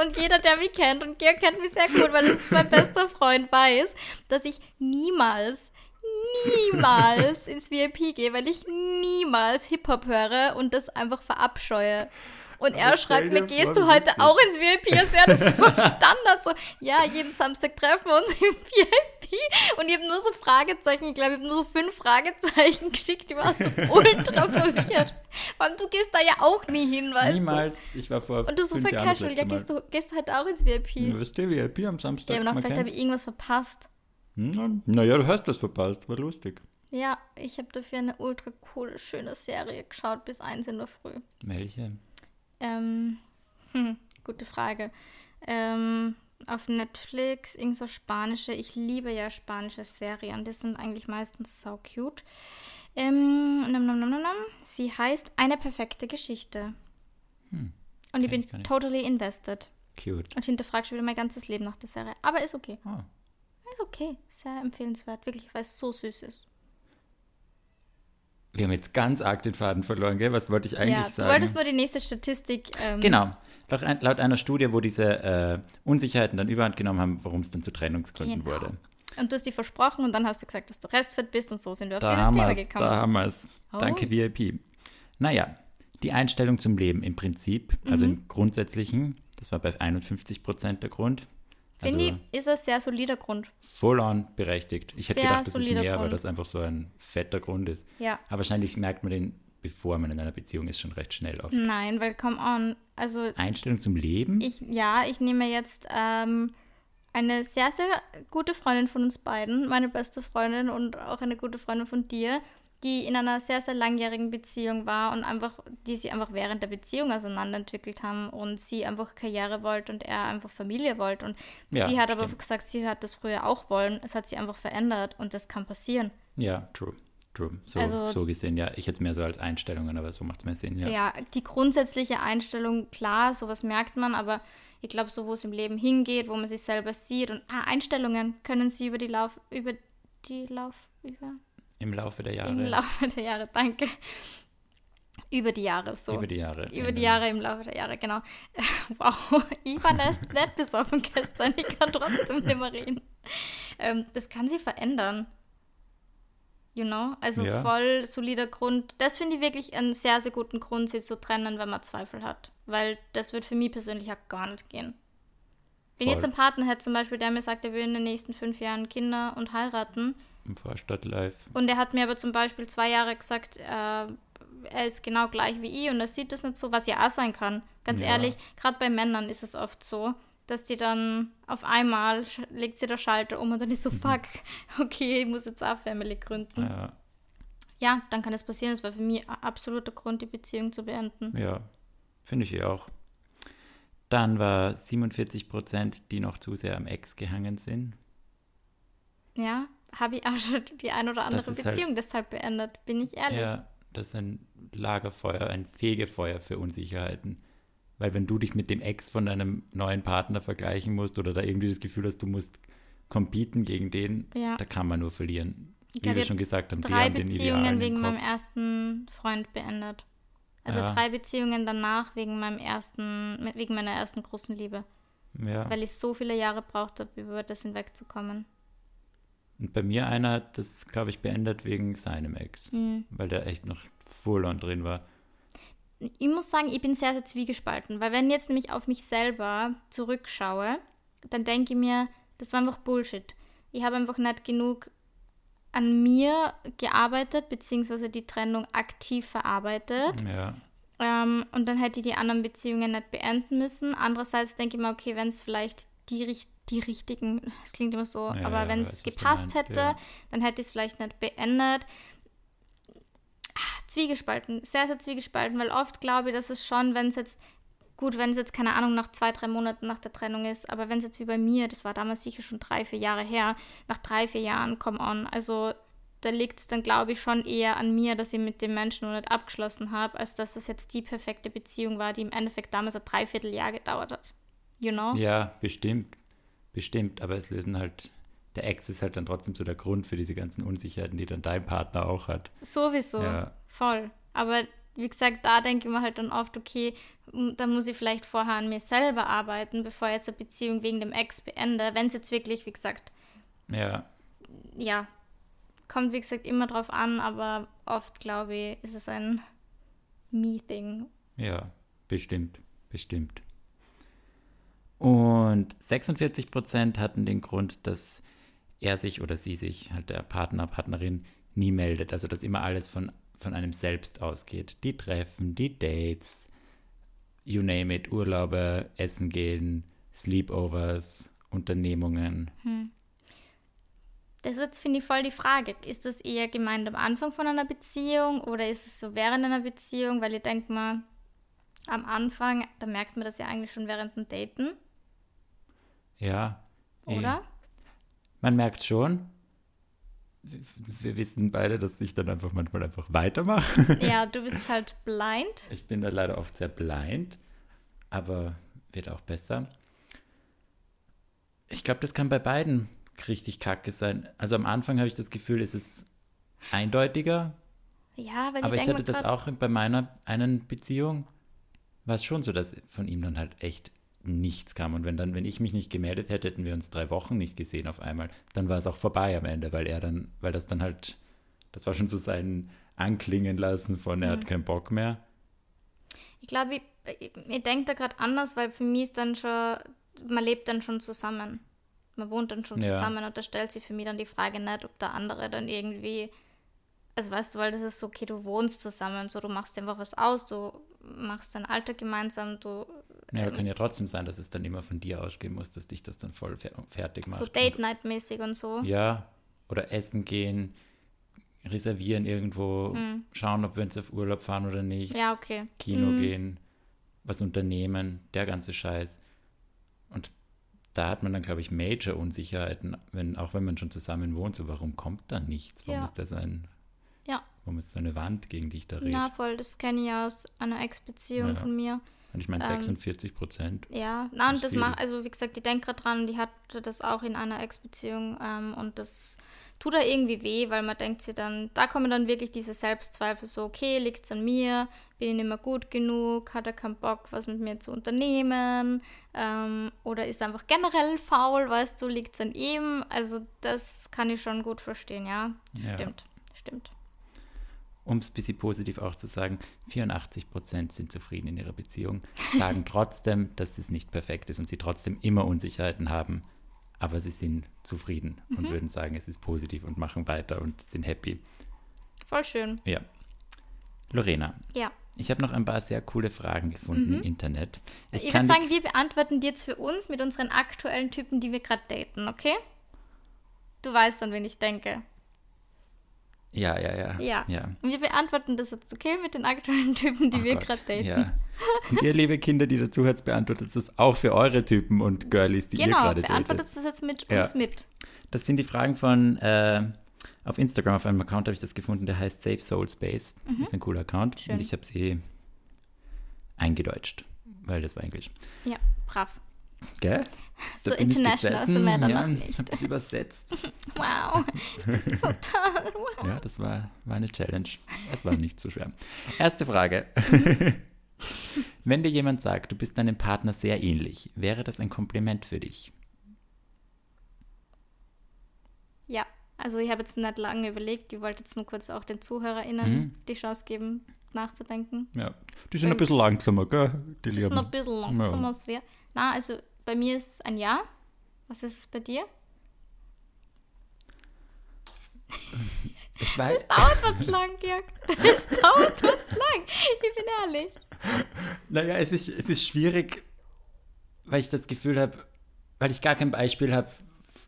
Und jeder, der mich kennt, und Georg kennt mich sehr gut, weil das ist mein bester Freund, weiß, dass ich niemals, niemals ins VIP gehe, weil ich niemals Hip-Hop höre und das einfach verabscheue. Und er schreibt mir, gehst du heute auch ins VIP? Als wäre das so Standard. So, ja, jeden Samstag treffen wir uns im VIP. Und ich habe nur so Fragezeichen, ich glaube, ich habe nur so fünf Fragezeichen geschickt. Ich war so ultra verwirrt. Vor du gehst da ja auch nie hin, weißt Niemals. Ich war vor du? Und du so voll das casual. Ja, gehst du, gehst du halt auch ins VIP? Du wirst der VIP am Samstag. Ja, aber noch, vielleicht habe ich irgendwas verpasst. Hm, Naja, du hast das verpasst. War lustig. Ja, ich habe dafür eine ultra coole, schöne Serie geschaut bis eins in der Früh. Welche? Ähm, hm, gute Frage. Ähm, auf Netflix, irgend so spanische. Ich liebe ja spanische Serien. Die sind eigentlich meistens so cute. Ähm, nam, nam, nam, nam, nam. Sie heißt Eine perfekte Geschichte. Und ich bin ich totally invested. Cute. Und hinterfrage schon wieder mein ganzes Leben nach der Serie. Aber ist okay. Oh. Ist okay. Sehr empfehlenswert. Wirklich, weil es so süß ist. Wir haben jetzt ganz arg den Faden verloren, gell? Was wollte ich eigentlich ja, du sagen? wolltest nur die nächste Statistik. Ähm, Genau. Laut, laut einer Studie, wo diese äh, Unsicherheiten dann überhand genommen haben, warum es dann zu Trennungsgründen Genau. wurde. Und du hast dir versprochen und dann hast du gesagt, dass du restfit bist und so sind wir auf Da dieses Thema gekommen. Da haben wir es. Oh. Danke, VIP. Naja, die Einstellung zum Leben im Prinzip, also Mhm. im Grundsätzlichen, das war bei 51 Prozent der Grund. Also Finde ich, ist ein sehr solider Grund. full on berechtigt. Ich hätte gedacht, das ist mehr, weil das einfach so ein fetter Grund ist. Ja. Aber wahrscheinlich merkt man den, bevor man in einer Beziehung ist, schon recht schnell auf. Nein, weil come on. Also Einstellung zum Leben? ich, ja, ich nehme jetzt ähm, eine sehr, sehr gute Freundin von uns beiden, meine beste Freundin und auch eine gute Freundin von dir, die in einer sehr, sehr langjährigen Beziehung war und einfach, die sie einfach während der Beziehung auseinanderentwickelt haben und sie einfach Karriere wollte und er einfach Familie wollte. Und Ja, sie hat aber stimmt. gesagt, sie hat das früher auch wollen. Es hat sie einfach verändert und das kann passieren. Ja, true. True. So, Also- so gesehen, ja. Ich hätte es mehr so als Einstellungen, aber so macht es mehr Sinn, ja. Ja. die grundsätzliche Einstellung, klar, sowas merkt man, aber ich glaube, so wo es im Leben hingeht, wo man sich selber sieht und ah, Einstellungen können sie über die Lauf, über die Lauf, über, Im Laufe der Jahre. im Laufe der Jahre, danke. Über die Jahre so. Über die Jahre. Über die ändern. Jahre im Laufe der Jahre, genau. Wow, ich war nicht, nicht besoffen gestern, ich kann trotzdem nicht mehr reden. Ähm, das kann sie verändern. You know? Also Ja. voll solider Grund. Das finde ich wirklich einen sehr, sehr guten Grund, sie zu trennen, wenn man Zweifel hat. Weil das wird für mich persönlich auch gar nicht gehen. Wenn Voll. jetzt einen Partner hätte, zum Beispiel, der mir sagt, er will in den nächsten fünf Jahren Kinder und heiraten, Im Vorstadt live. und er hat mir aber zum Beispiel zwei Jahre gesagt, äh, er ist genau gleich wie ich und er sieht das nicht so, was ja auch sein kann. Ganz Ja. ehrlich, gerade bei Männern ist es oft so, dass die dann auf einmal legt sie der Schalter um und dann ist Mhm. so, fuck, okay, ich muss jetzt auch Family gründen. Ja, Ja, dann kann das passieren. Das war für mich ein absoluter Grund, die Beziehung zu beenden. ja. Finde ich eh auch. Dann war 47 Prozent, die noch zu sehr am Ex gehangen sind. Ja, habe ich auch schon die ein oder andere halt- Beziehung deshalb beendet, bin ich ehrlich. Ja, das ist ein Lagerfeuer, ein Fegefeuer für Unsicherheiten. Weil wenn du dich mit dem Ex von deinem neuen Partner vergleichen musst oder da irgendwie das Gefühl hast, du musst competen gegen den, Ja. da kann man nur verlieren. Wie wir schon gesagt haben, die drei haben den Beziehungen wegen meinem ersten Freund beendet. Also Ja. drei Beziehungen danach wegen meinem ersten, wegen meiner ersten großen Liebe. Ja. Weil ich so viele Jahre braucht habe, über das hinwegzukommen. Und bei mir einer hat das, glaube ich, beendet wegen seinem Ex. Mhm. Weil der echt noch full on drin war. Ich muss sagen, ich bin sehr, sehr zwiegespalten, weil wenn ich jetzt nämlich auf mich selber zurückschaue, dann denke ich mir, das war einfach Bullshit. Ich habe einfach nicht genug an mir gearbeitet, beziehungsweise die Trennung aktiv verarbeitet. Ja. Ähm, und dann hätte ich die anderen Beziehungen nicht beenden müssen. Andererseits denke ich mir, okay, wenn es vielleicht die, die richtigen, es klingt immer so, Ja, aber ja, wenn es gepasst meinst, hätte, ja. dann hätte ich es vielleicht nicht beendet. Ah, Zwiegespalten, sehr, sehr zwiegespalten, weil oft glaube ich, dass es schon, wenn es jetzt, gut, wenn es jetzt, keine Ahnung, nach zwei, drei Monaten nach der Trennung ist, aber wenn es jetzt wie bei mir, das war damals sicher schon drei, vier Jahre her, nach drei, vier Jahren, come on, also da liegt es dann, glaube ich, schon eher an mir, dass ich mit dem Menschen noch nicht abgeschlossen habe, als dass es jetzt die perfekte Beziehung war, die im Endeffekt damals ein Dreivierteljahr gedauert hat. You know? Ja, bestimmt. Bestimmt. Aber es lösen halt. Der Ex ist halt dann trotzdem so der Grund für diese ganzen Unsicherheiten, die dann dein Partner auch hat. Sowieso. Ja. Voll. Aber wie gesagt, da denke ich mir halt dann oft, okay, da muss ich vielleicht vorher an mir selber arbeiten, bevor ich jetzt eine Beziehung wegen dem Ex beende. Wenn es jetzt wirklich, wie gesagt, Ja, ja, kommt wie gesagt immer drauf an, aber oft glaube ich, ist es ein Me-Thing. ja, bestimmt. Bestimmt. Und 46 Prozent hatten den Grund, dass er sich oder sie sich, halt der Partner, Partnerin, nie meldet. Also dass immer alles von, von einem selbst ausgeht. Die Treffen, die Dates, you name it, Urlaube, Essen gehen, Sleepovers, Unternehmungen. Das ist jetzt, finde ich, voll die Frage. Ist das eher gemeint am Anfang von einer Beziehung oder ist es so während einer Beziehung? Weil ich denke mal, am Anfang, da merkt man das ja eigentlich schon während dem Daten, Ja. eh. oder? Man merkt schon. Wir, wissen beide, dass ich dann einfach manchmal einfach weitermache. Ja, du bist halt blind. Ich bin da leider oft sehr blind, aber wird auch besser. Ich glaube, das kann bei beiden richtig kacke sein. Also am Anfang habe ich das Gefühl, es ist eindeutiger, Ja, weil aber ich ich hatte das auch bei meiner einen Beziehung, war es schon so, dass von ihm dann halt echt nichts kam. Und wenn dann, wenn ich mich nicht gemeldet hätte, hätten wir uns drei Wochen nicht gesehen auf einmal, dann war es auch vorbei am Ende, weil er dann, weil das dann halt, das war schon so sein Anklingen lassen von, er hat keinen Bock mehr. Ich glaube, ich, ich, ich denke da gerade anders, weil für mich ist dann schon, man lebt dann schon zusammen. Man wohnt dann schon Ja. zusammen und da stellt sich für mich dann die Frage nicht, ob der andere dann irgendwie, also weißt du, weil das ist so, okay, du wohnst zusammen, so du machst einfach was aus, du machst dein Alter gemeinsam, du Ja, aber kann ja trotzdem sein, dass es dann immer von dir ausgehen muss, dass dich das dann voll fer fertig macht. so Date-Night-mäßig und so. Ja, oder essen gehen, reservieren irgendwo, schauen, ob wir uns auf Urlaub fahren oder nicht. Ja, okay. Kino Mhm. gehen, was unternehmen, der ganze Scheiß. Und da hat man dann, glaube ich, Major-Unsicherheiten, wenn, auch wenn man schon zusammen wohnt, so warum kommt da nichts? Warum Ja. ist das ein, Ja, warum ist so eine Wand, gegen die ich da rede? na voll, das kenne ich aus einer Ex-Beziehung Ja. von mir. Und ich meine ähm, 46 Prozent. Ja, na, Das und das viel. macht, also wie gesagt, die denkt gerade dran, die hatte das auch in einer Ex-Beziehung ähm, und das tut da irgendwie weh, weil man denkt sich dann, da kommen dann wirklich diese Selbstzweifel, so, okay, liegt's an mir, bin ich nicht mehr gut genug, hat er keinen Bock, was mit mir zu unternehmen ähm, oder ist er einfach generell faul, weißt du, liegt's an ihm, also das kann ich schon gut verstehen, ja, Ja. stimmt, stimmt. Um es ein bisschen positiv auch zu sagen, 84 Prozent sind zufrieden in ihrer Beziehung, sagen trotzdem, dass es nicht perfekt ist und sie trotzdem immer Unsicherheiten haben, aber sie sind zufrieden Mhm. und würden sagen, es ist positiv und machen weiter und sind happy. Voll schön, Ja. Lorena, ja. ich habe noch ein paar sehr coole Fragen gefunden im Internet. Ich, Ich, würde sagen, wir beantworten die jetzt für uns mit unseren aktuellen Typen, die wir gerade daten, okay? Du weißt, an wen ich denke. Ja, ja, ja, Ja. ja. Und wir beantworten das jetzt, okay, mit den aktuellen Typen, die Oh wir gerade daten. Ja. Und ihr, liebe Kinder, die dazu hört, beantwortet das auch für eure Typen und Girlies, die ihr Genau, gerade beantwortet datet. das jetzt mit Ja. uns mit. Das sind die Fragen von äh, auf Instagram, auf einem Account habe ich das gefunden, der heißt Safe Soul Space. Das ist ein cooler Account. Mhm. Schön. Und ich habe sie eingedeutscht, weil das war Englisch. Ja, brav. Gell? So ich international sind wir dann ja, noch nicht. habe das übersetzt. Wow, das ist so toll. Wow. Ja, das war, war eine Challenge. Es war nicht so schwer. Erste Frage. Wenn dir jemand sagt, du bist deinem Partner sehr ähnlich, wäre das ein Kompliment für dich? Ja, also ich habe jetzt nicht lange überlegt, ich wollte jetzt nur kurz auch den ZuhörerInnen Mhm. die Chance geben, nachzudenken. Ja. Die sind ein bisschen langsamer, gell? Die ist noch ein bisschen langsamer Ja. als wir. Na, also bei mir ist es ein Ja. Was ist es bei dir? Ich weiß, Es dauert was lang, Georg. Es dauert was lang. Ich bin ehrlich. Naja, es ist, es ist schwierig, weil ich das Gefühl habe, weil ich gar kein Beispiel habe,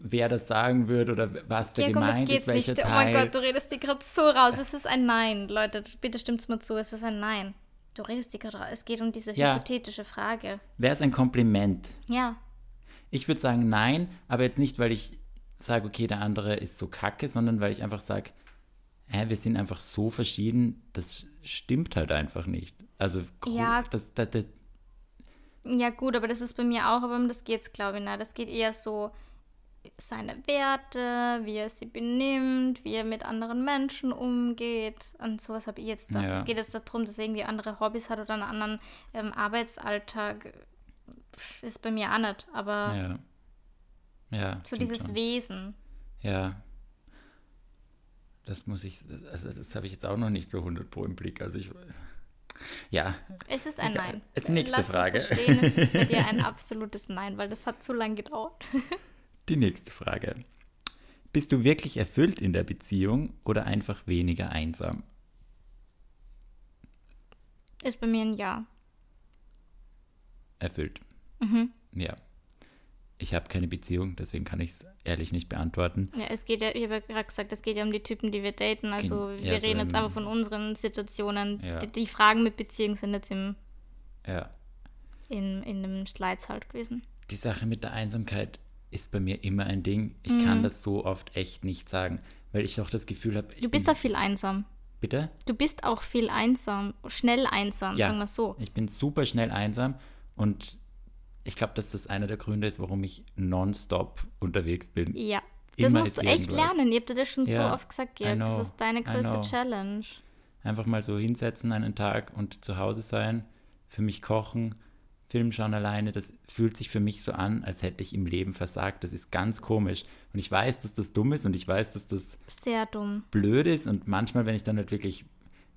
wer das sagen würde oder was da was gemeint ist, welcher nicht? Oh mein Teil. Gott, du redest dir gerade so raus. Es ist ein Nein, Leute. Bitte stimmt's mir zu. Es ist ein Nein. Du redest dir gerade. Es geht um diese Ja. hypothetische Frage. Wäre es ein Kompliment? Ja. Ich würde sagen nein, aber jetzt nicht, weil ich sage, okay, der andere ist so kacke, sondern weil ich einfach sage, hä, wir sind einfach so verschieden, das stimmt halt einfach nicht. Also, Ja. das, das, das, Ja, gut, aber das ist bei mir auch, aber um das geht's, glaube ich, nicht. Das geht eher so seine Werte, wie er sie benimmt, wie er mit anderen Menschen umgeht. Und sowas habe ich jetzt gedacht. Ja. Es geht jetzt darum, dass er irgendwie andere Hobbys hat oder einen anderen ähm, Arbeitsalltag. Ist bei mir auch nicht, aber ja. Ja. so dieses schon. Wesen. Ja. Das muss ich, das, also das habe ich jetzt auch noch nicht so 100 pro im Blick. Also ich, ja, Es ist ein. Nein. Nächste Lass Frage. So stehen. Es ist bei dir ein absolutes Nein, weil das hat zu lange gedauert. die nächste Frage. Bist du wirklich erfüllt in der Beziehung oder einfach weniger einsam? Ist bei mir ein Ja. Erfüllt. Mhm. Ja. Ich habe keine Beziehung, deswegen kann ich es ehrlich nicht beantworten. Ja, es geht ja, ich habe ja gerade gesagt, es geht ja um die Typen, die wir daten. Also Gen- wir ja, so reden jetzt im- aber von unseren Situationen. Ja. Die, die Fragen mit Beziehung sind jetzt im, Ja. in, in dem Slides halt gewesen. Die Sache mit der Einsamkeit ist bei mir immer ein Ding. Ich Mhm. kann das so oft echt nicht sagen, weil ich auch das Gefühl habe. Du bist da viel einsam. Bitte? Du bist auch viel einsam, schnell einsam, Ja. sagen wir so. Ich bin super schnell einsam und ich glaube, dass das einer der Gründe ist, warum ich nonstop unterwegs bin. Ja. Das Immer musst du echt irgendwas. lernen. Ich habe dir das schon so Ja, oft gesagt, Georg. Das know, ist deine größte. Challenge. Einfach mal so hinsetzen einen Tag und zu Hause sein, für mich kochen, Film schauen alleine, das fühlt sich für mich so an, als hätte ich im Leben versagt. Das ist ganz komisch. Und ich weiß, dass das dumm ist und ich weiß, dass das Sehr dumm. blöd ist und manchmal, wenn ich dann halt wirklich,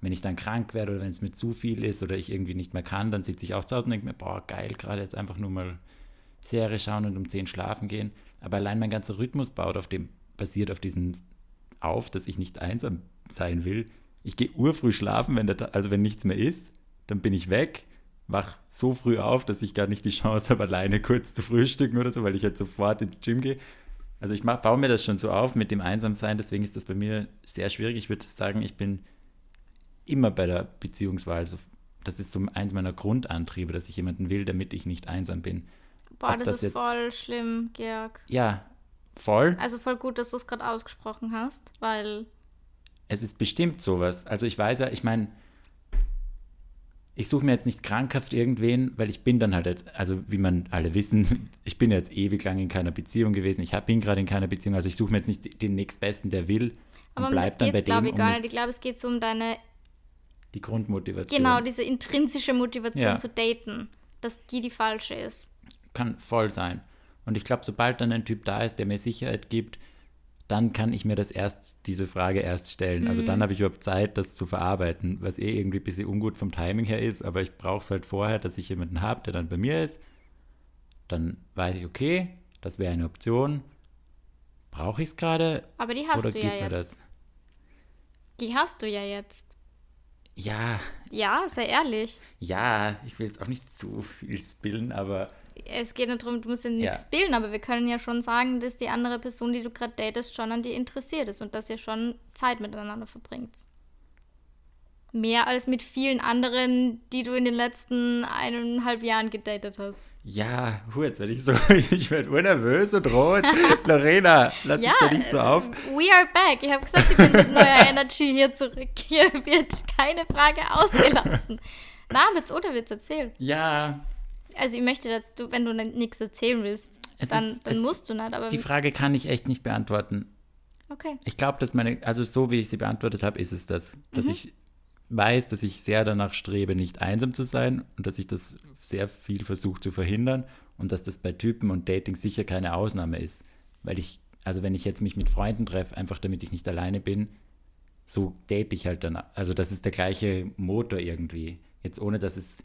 wenn ich dann krank werde oder wenn es mir zu viel ist oder ich irgendwie nicht mehr kann, dann sitze ich auch zu Hause und denke mir, boah, geil, gerade jetzt einfach nur mal Serie schauen und um 10 schlafen gehen. Aber allein mein ganzer Rhythmus baut auf dem, basiert auf diesem auf, dass ich nicht einsam sein will. Ich gehe urfrüh schlafen, wenn der, also wenn nichts mehr ist, dann bin ich weg, wach so früh auf, dass ich gar nicht die Chance habe, alleine kurz zu frühstücken oder so, weil ich jetzt sofort ins Gym gehe. Also ich mach, baue mir das schon so auf mit dem Einsamsein, deswegen ist das bei mir sehr schwierig. Ich würde sagen, ich bin immer bei der Beziehungswahl so. Das ist so eins meiner Grundantriebe, dass ich jemanden will, damit ich nicht einsam bin. Boah, das, das ist jetzt- voll schlimm, Georg. Ja, voll. Also voll gut, dass du es gerade ausgesprochen hast, weil Es ist bestimmt sowas. Also ich weiß ja, ich meine, ich suche mir jetzt nicht krankhaft irgendwen, weil ich bin dann halt jetzt, also wie man alle wissen, ich bin jetzt ewig lang in keiner Beziehung gewesen. Ich bin gerade in keiner Beziehung, also ich suche mir jetzt nicht den nächstbesten, der will aber und um das bleib dann bei geht glaube dem, ich, um gar nicht Ich glaube, es geht so um deine, die Grundmotivation. genau, diese intrinsische Motivation Ja. zu daten, dass die die falsche ist. kann voll sein. Und ich glaube, sobald dann ein Typ da ist, der mir Sicherheit gibt, dann kann ich mir das erst, diese Frage erst stellen. Also dann habe ich überhaupt Zeit, das zu verarbeiten, was eh irgendwie ein bisschen ungut vom Timing her ist, aber ich brauche es halt vorher, dass ich jemanden habe, der dann bei mir ist. Dann weiß ich, okay, das wäre eine Option. Brauche ich es gerade Aber die hast oder du ja jetzt. das? Die hast du ja jetzt. Ja, Ja, sei ehrlich. ja, ich will jetzt auch nicht zu viel spillen, aber Es geht nicht darum, du musst ja nichts Ja. bilden, aber wir können ja schon sagen, dass die andere Person, die du gerade datest, schon an dir interessiert ist und dass ihr schon Zeit miteinander verbringt. Mehr als mit vielen anderen, die du in den letzten eineinhalb Jahren gedatet hast. Ja, hu, jetzt werde ich so, ich werde urnervös und rot. Lorena, lass Ja, dich da nicht so auf. äh, We are back. Ich habe gesagt, ich bin mit neuer Energy hier zurück. Hier wird keine Frage ausgelassen. Na, Witz oder Witz erzählen. Ja, Also ich möchte, dass du, wenn du nichts erzählen willst, Es dann, ist- dann es- musst du nicht. Aber die Frage kann ich echt nicht beantworten. okay. Ich glaube, dass meine, also so wie ich sie beantwortet habe, ist es das, dass ich weiß, dass ich sehr danach strebe, nicht einsam zu sein und dass ich das sehr viel versuche zu verhindern und dass das bei Typen und Dating sicher keine Ausnahme ist. Weil ich, also wenn ich jetzt mich mit Freunden treffe, einfach damit ich nicht alleine bin, so date ich halt dann. Also das ist der gleiche Motor irgendwie. Jetzt ohne, dass es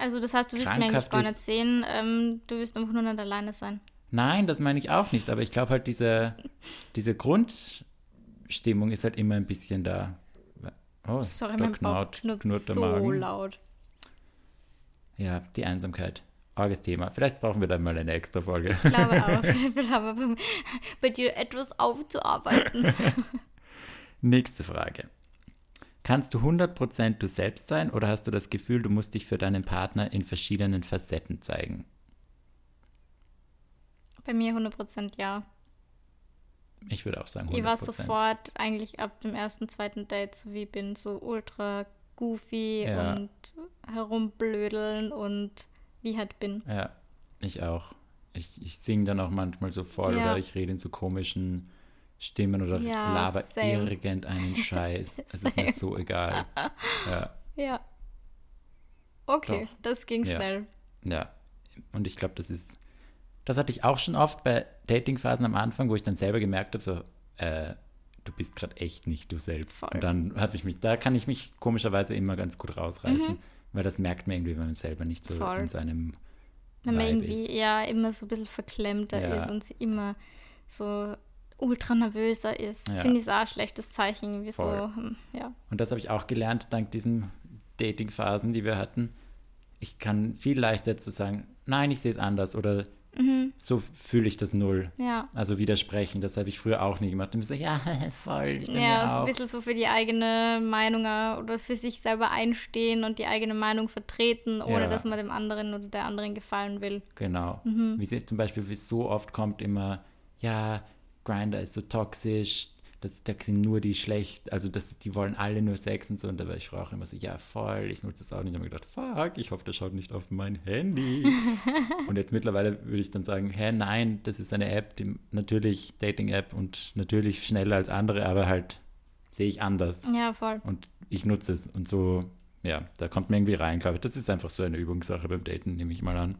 Also das heißt, du wirst mir eigentlich gar nicht sehen. Ähm, du wirst einfach nur nicht alleine sein. Nein, das meine ich auch nicht, aber ich glaube halt, diese, diese Grundstimmung ist halt immer ein bisschen da. Oh, Sorry, da mein Bauch knurrt, knurrt knurrt so Magen. laut. Ja, die Einsamkeit. Arges Thema. Vielleicht brauchen wir dann mal eine extra Folge. Ich glaube auch. Wir haben bei dir etwas aufzuarbeiten. Nächste Frage. Kannst du 100% du selbst sein oder hast du das Gefühl, du musst dich für deinen Partner in verschiedenen Facetten zeigen? Bei mir 100% ja. Ich würde auch sagen 100%. Ich war sofort eigentlich ab dem ersten, zweiten Date, so wie ich bin, so ultra goofy Ja. und herumblödeln und wie halt bin. Ja, ich auch. Ich, ich singe dann auch manchmal so voll Ja. oder ich rede in so komischen Stimmen oder Ja, laber same. irgendeinen Scheiß. Es ist mir so egal. Ja, Ja. Okay, Doch. das ging Ja. schnell. ja. Und ich glaube, das ist. Das hatte ich auch schon oft bei Datingphasen am Anfang, wo ich dann selber gemerkt habe, so, äh, du bist gerade echt nicht du selbst. Voll. Und dann habe ich mich, da kann ich mich komischerweise immer ganz gut rausreißen, weil das merkt man irgendwie, wenn man selber nicht so Mhm. Voll. in seinem Wenn man irgendwie ist. ja immer so ein bisschen verklemmter Ja. ist und sie immer so ultra nervöser ist. Ja. finde ich auch ein schlechtes Zeichen. Wie so, hm, ja. Und das habe ich auch gelernt, dank diesen Dating-Phasen, die wir hatten. Ich kann viel leichter zu sagen, nein, ich sehe es anders oder so fühle ich das null. Ja. Also widersprechen, das habe ich früher auch nie gemacht. Und ich so, ja, voll, ich bin Ja, ja so ein bisschen so für die eigene Meinung äh, oder für sich selber einstehen und die eigene Meinung vertreten, ohne Ja. dass man dem anderen oder der anderen gefallen will. Genau. Wie sie zum Beispiel, wie es so oft kommt, immer, ja, Grinder ist so toxisch, das, da sind nur die schlecht, also das, die wollen alle nur Sex und so. Und da war ich auch immer so, ja, voll, ich nutze das auch nicht. Und habe mir gedacht, fuck, ich hoffe, der schaut nicht auf mein Handy. und jetzt mittlerweile würde ich dann sagen, hä, nein, das ist eine App, die natürlich Dating-App und natürlich schneller als andere, aber halt sehe ich anders. Ja, voll. Und ich nutze es und so, ja, da kommt man irgendwie rein, glaube ich. Das ist einfach so eine Übungssache beim Daten, nehme ich mal an.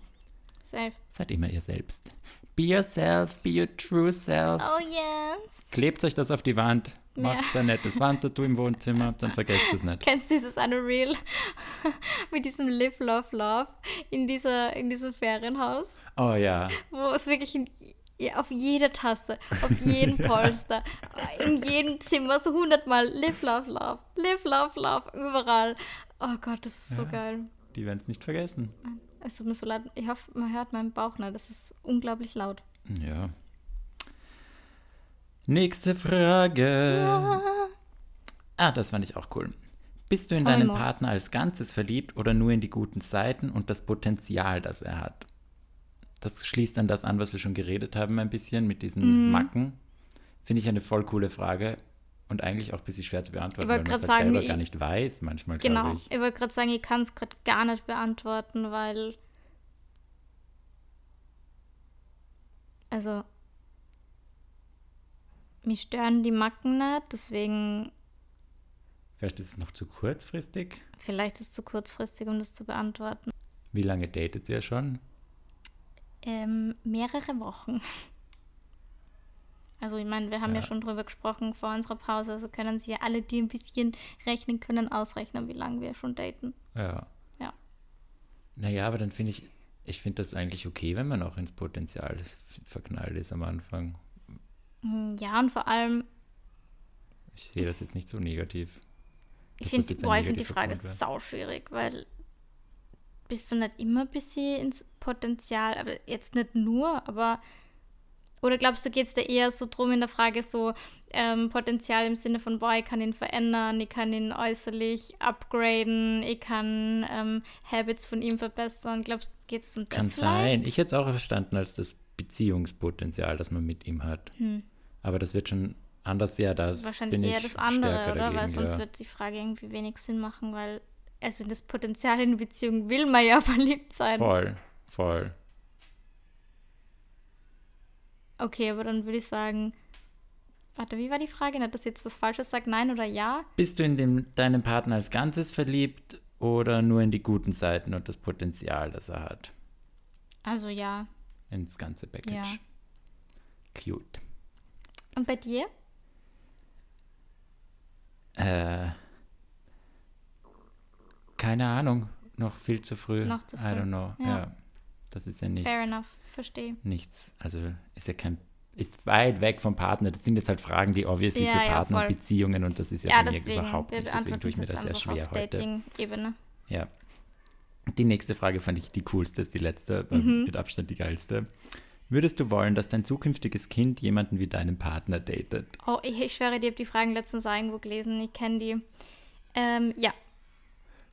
Safe. Seid immer ihr selbst. Be yourself, be your true self. Oh yes. Klebt euch das auf die Wand, macht Ja. ein nettes Wandtattoo im Wohnzimmer, dann vergesst es nicht. Kennst du dieses eine Reel mit diesem Live, Love, Love in, dieser, in diesem Ferienhaus, Oh ja, wo es wirklich in, auf jeder Tasse, auf jedem Polster, in jedem Zimmer so hundertmal Live, Love, Love, Live, Love, Love, überall. Oh Gott, das ist so Ja. geil. die werden es nicht vergessen. Es tut mir so leid. Ich hoffe, man hört meinen Bauch nicht. Das ist unglaublich laut. Ja. Nächste Frage. Ah, das fand ich auch cool. Bist du in deinen. Partner als Ganzes verliebt oder nur in die guten Seiten und das Potenzial, das er hat? Das schließt an das an, was wir schon geredet haben, ein bisschen mit diesen Mhm. Macken. Finde ich eine voll coole Frage und eigentlich auch ein bisschen schwer zu beantworten, Ich weil man es halt sagen, selber ich- gar nicht weiß, manchmal, Genau. glaube ich. Ich wollte gerade sagen, ich kann es gerade gar nicht beantworten, weil. Also. Mich stören die Macken nicht, deswegen. Vielleicht ist es noch zu kurzfristig. Vielleicht ist es zu kurzfristig, um das zu beantworten. Wie lange datet ihr schon? Ähm, mehrere Wochen. Also ich meine, wir haben ja. Ja. schon drüber gesprochen vor unserer Pause, also können Sie ja alle, die ein bisschen rechnen können, ausrechnen, wie lange wir schon daten. Ja. Ja. Naja, aber dann finde ich, ich finde das eigentlich okay, wenn man auch ins Potenzial verknallt ist am Anfang. Hm, Ja, und vor allem, Ich sehe das jetzt nicht so negativ. ich finde find die Frage sau schwierig, weil bist du nicht immer ein bisschen ins Potenzial, aber jetzt nicht nur, aber oder glaubst du, geht es da eher so drum in der Frage so ähm, Potenzial im Sinne von, boah, ich kann ihn verändern, ich kann ihn äußerlich upgraden, ich kann ähm, Habits von ihm verbessern. Glaubst du, geht es um das Kann sein. Ich hätte es auch verstanden als das Beziehungspotenzial, das man mit ihm hat. Aber das wird schon anders sehr, da Hm. Wahrscheinlich bin eher das andere, oder? dagegen, Weil sonst ja. wird die Frage irgendwie wenig Sinn machen, weil also in das Potenzial in Beziehung will man ja verliebt sein. Voll, voll. Okay, aber dann würde ich sagen, warte, wie war die Frage? Nicht, dass ich jetzt was Falsches sagt, nein oder ja? Bist du in dem, deinen Partner als Ganzes verliebt oder nur in die guten Seiten und das Potenzial, das er hat? Also ja. Ins ganze Package. Ja. Cute. Und bei dir? Äh, keine Ahnung. Noch viel zu früh. Noch zu I früh. don't know. Ja. Ja. Das ist ja nichts. Fair enough, verstehe. Nichts. Also ist ja kein. Ist weit weg vom Partner. Das sind jetzt halt Fragen, die obviously Ja, für ja, Partner und voll. Beziehungen und das ist ja, Ja, bei mir deswegen, überhaupt nicht. Deswegen tue ich mir das sehr schwer auf heute. Dating-Ebene. Ja. Die nächste Frage fand ich die coolste, ist die letzte, Mhm. mit Abstand die geilste. Würdest du wollen, dass dein zukünftiges Kind jemanden wie deinen Partner datet? Oh, ich, ich schwöre, ich habe die Fragen letztens irgendwo gelesen. Ich kenne die. Ähm, ja,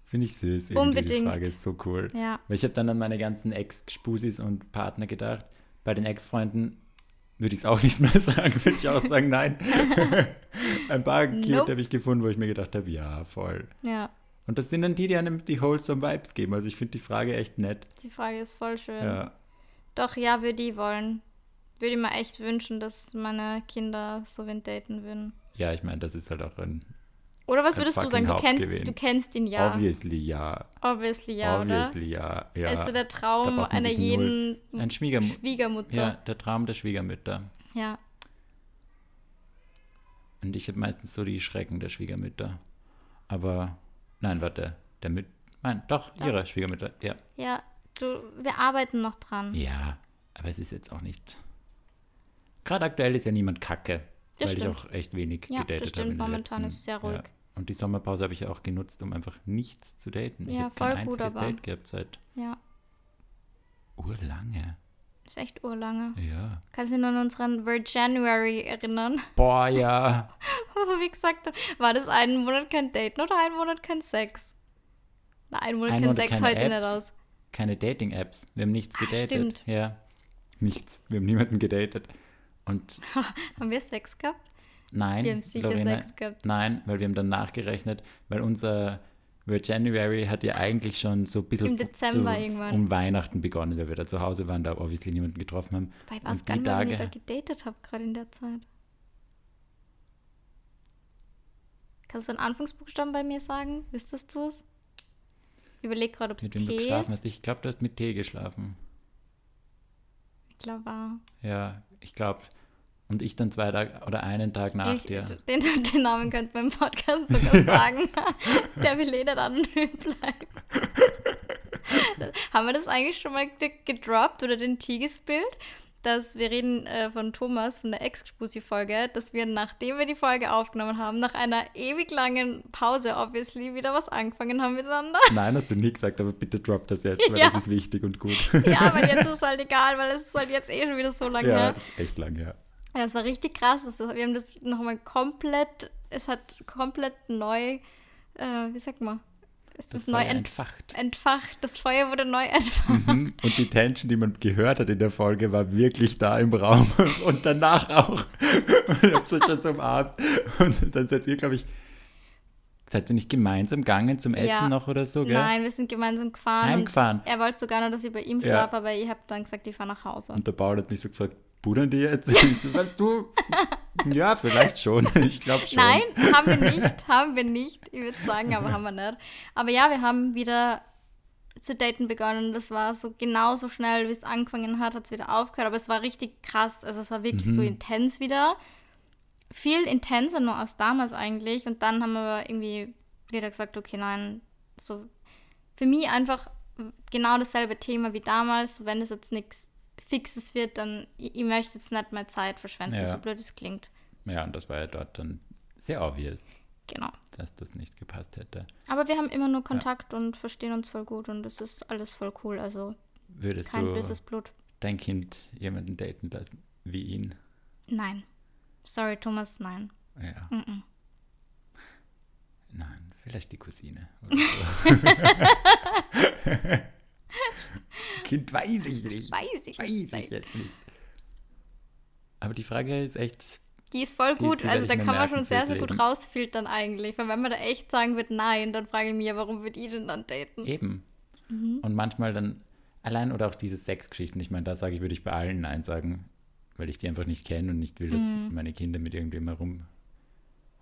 Finde ich süß. Irgendwie Unbedingt. Die Frage ist so cool. ja. Weil ich habe dann an meine ganzen Ex-Spusis und Partner gedacht. Bei den Ex-Freunden würde ich es auch nicht mehr sagen. Würde ich auch sagen, nein. Ein paar cute Nope. habe ich gefunden, wo ich mir gedacht habe, ja, voll. Ja, Und das sind dann die, die einem die wholesome Vibes geben. Also ich finde die Frage echt nett. die Frage ist voll schön. Ja. Doch, ja, würde ich wollen. Würde ich mir echt wünschen, dass meine Kinder so wen daten würden. Ja, ich meine, das ist halt auch ein Oder was würdest du sagen? Du kennst, du kennst ihn ja. obviously ja. Obviously ja, obviously ja. ja. oder? Er ist so der Traum einer jeden Ein Schwiegerm Schwiegermutter. ja, der Traum der Schwiegermütter. ja. Und ich habe meistens so die Schrecken der Schwiegermütter. Aber nein, warte, der Müt nein, doch, Doch. ihre Schwiegermütter. Ja. Ja, du, wir arbeiten noch dran. Ja, aber es ist jetzt auch nicht Gerade aktuell ist ja niemand kacke, Das weil stimmt. ich auch echt wenig Ja, das gedatet stimmt. habe. in den Momentan letzten- ist es sehr ruhig. Ja. Und die Sommerpause habe ich auch genutzt, um einfach nichts zu daten. Ich Ja, habe kein gut, einziges aber- Date gehabt seit Ja, urlange. ist echt urlange. Ja. Kannst du dich nur an unseren Virganuary erinnern? Boah, ja. Wir gesagt war das einen Monat kein Daten oder einen Monat kein Sex? Na, einen Monat Ein kein Monat Sex keine heute nicht Apps. aus. Keine Dating-Apps. Wir haben nichts Ah, gedatet. stimmt. Ja. Nichts. Wir haben niemanden gedatet. Und Haben wir Sex gehabt? Nein, Wir haben sicher Lorena, Sex gehabt. Nein, weil wir haben dann nachgerechnet, weil unser January hat ja eigentlich schon so ein bisschen Im Dezember zu, irgendwann. um Weihnachten begonnen, weil wir da zu Hause waren, da obviously niemanden getroffen haben. Weil ich weiß gar die nicht wenn ich da Tage, gedatet habe, gerade in der Zeit. Kannst du einen Anfangsbuchstaben bei mir sagen? Wüsstest du es? Ich überlege gerade, ob es mit wem du T geschlafen ist. hast. Ich glaube, du hast mit T geschlafen. Ich glaube, war. Ja, ich glaube. Und ich dann zwei Tage oder einen Tag nach Ich, dir. den, den Namen könnte man im Podcast sogar sagen. Der will nicht anonym bleiben. Haben wir das eigentlich schon mal ge- gedroppt oder den gespielt? Dass wir reden äh, von Thomas, von der Ex-Spusi-Folge, dass wir, nachdem wir die Folge aufgenommen haben, nach einer ewig langen Pause, obviously, wieder was angefangen haben miteinander. Nein, hast du nie gesagt, aber bitte drop das jetzt, weil Ja. das ist wichtig und gut. Ja, aber jetzt ist es halt egal, weil es ist halt jetzt eh schon wieder so lange ja, her. ist echt lang, ja. Ja, es war richtig krass. Es, wir haben das nochmal komplett, es hat komplett neu, äh, wie sagt man? Es Das ist neu entfacht. entfacht. Das Feuer wurde neu entfacht. Mhm. Und die Tension, die man gehört hat in der Folge, war wirklich da im Raum und danach auch. Habt es schon zum Abend. Und dann seid ihr, glaube ich, seid ihr nicht gemeinsam gegangen zum Essen Ja. noch oder so, gell? Nein, wir sind gemeinsam gefahren. Heimgefahren. Er wollte sogar noch, dass ich bei ihm Ja. schlafe, aber ich habe dann gesagt, ich fahre nach Hause. Und der Paul hat mich so gefragt, pudern die jetzt? "Was, du? Ja, vielleicht schon. Ich glaube schon. Nein, haben wir nicht, haben wir nicht. Ich würde sagen, aber haben wir nicht. Aber ja, wir haben wieder zu daten begonnen. Das war so genauso schnell, wie es angefangen hat, hat es wieder aufgehört. Aber es war richtig krass. Also es war wirklich so intens wieder. Viel intenser nur als damals eigentlich. Und dann haben wir aber irgendwie wieder gesagt, okay, nein, so für mich einfach genau dasselbe Thema wie damals. Wenn es jetzt nichts Fixes wird, dann ich, möchte jetzt nicht mehr Zeit verschwenden, Ja. so blöd es klingt. Ja, und das war ja dort dann sehr obvious, Genau. dass das nicht gepasst hätte. Aber wir haben immer nur Kontakt und verstehen uns voll gut und es ist alles voll cool. Also Würdest kein böses Blut. dein Kind jemanden daten lassen wie ihn? Nein. Sorry, Thomas, nein. Ja. Mhm. Nein, vielleicht die Cousine oder so. kind weiß ich nicht. Weiß ich Weiß nicht. ich jetzt nicht. Aber die Frage ist echt, Die ist voll Die- gut. werde also da kann man schon sehr, sehr gut rausfiltern eigentlich. Weil wenn man da echt sagen wird, nein, dann frage ich mich ja, warum wird ihr denn dann daten? eben. Mhm. Und manchmal dann, allein oder auch diese Sexgeschichten, ich meine, da sage ich, würde ich bei allen Nein sagen, weil ich die einfach nicht kenne und nicht will, dass Mhm. meine Kinder mit irgendjemandem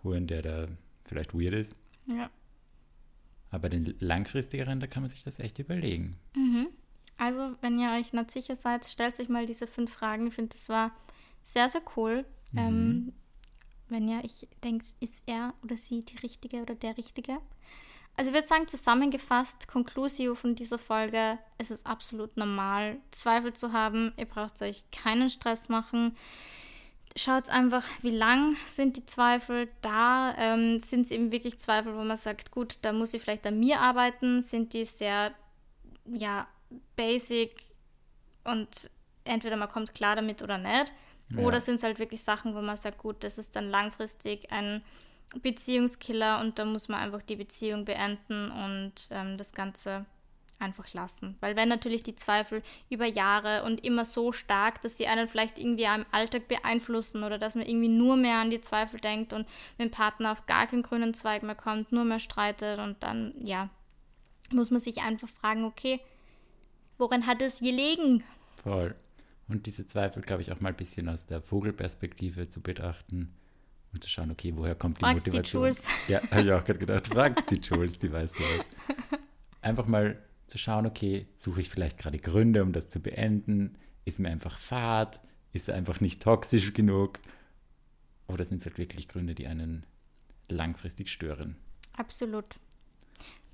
rumhuren, der da vielleicht weird ist. Ja. Aber den langfristigeren, da kann man sich das echt überlegen. Also, wenn ihr euch nicht sicher seid, stellt euch mal diese fünf Fragen. Ich finde, das war sehr, sehr cool. Ähm, wenn ihr euch denkt, ist er oder sie die Richtige oder der Richtige? Also, ich würde sagen, zusammengefasst, Conclusio von dieser Folge, es ist absolut normal, Zweifel zu haben. Ihr braucht euch keinen Stress machen. Schaut einfach, wie lang sind die Zweifel da? Ähm, sind es eben wirklich Zweifel, wo man sagt, gut, da muss ich vielleicht an mir arbeiten? Sind die sehr ja, basic und entweder man kommt klar damit oder nicht. Ja. Oder sind es halt wirklich Sachen, wo man sagt, gut, das ist dann langfristig ein Beziehungskiller und da muss man einfach die Beziehung beenden und ähm, das Ganze einfach lassen. Weil wenn natürlich die Zweifel über Jahre und immer so stark, dass sie einen vielleicht irgendwie am Alltag beeinflussen oder dass man irgendwie nur mehr an die Zweifel denkt und mit dem Partner auf gar keinen grünen Zweig mehr kommt, nur mehr streitet und dann, ja, muss man sich einfach fragen, okay, woran hat es gelegen? Voll. Und diese Zweifel, glaube ich, auch mal ein bisschen aus der Vogelperspektive zu betrachten und zu schauen, okay, woher kommt die Fragst die Motivation? Jules. Ja, habe ich auch gerade gedacht. Fragt die Jules, die weiß sowas. Einfach mal zu schauen, okay, suche ich vielleicht gerade Gründe, um das zu beenden? Ist mir einfach fad? Ist er einfach nicht toxisch genug? Oder sind es halt wirklich Gründe, die einen langfristig stören? Absolut.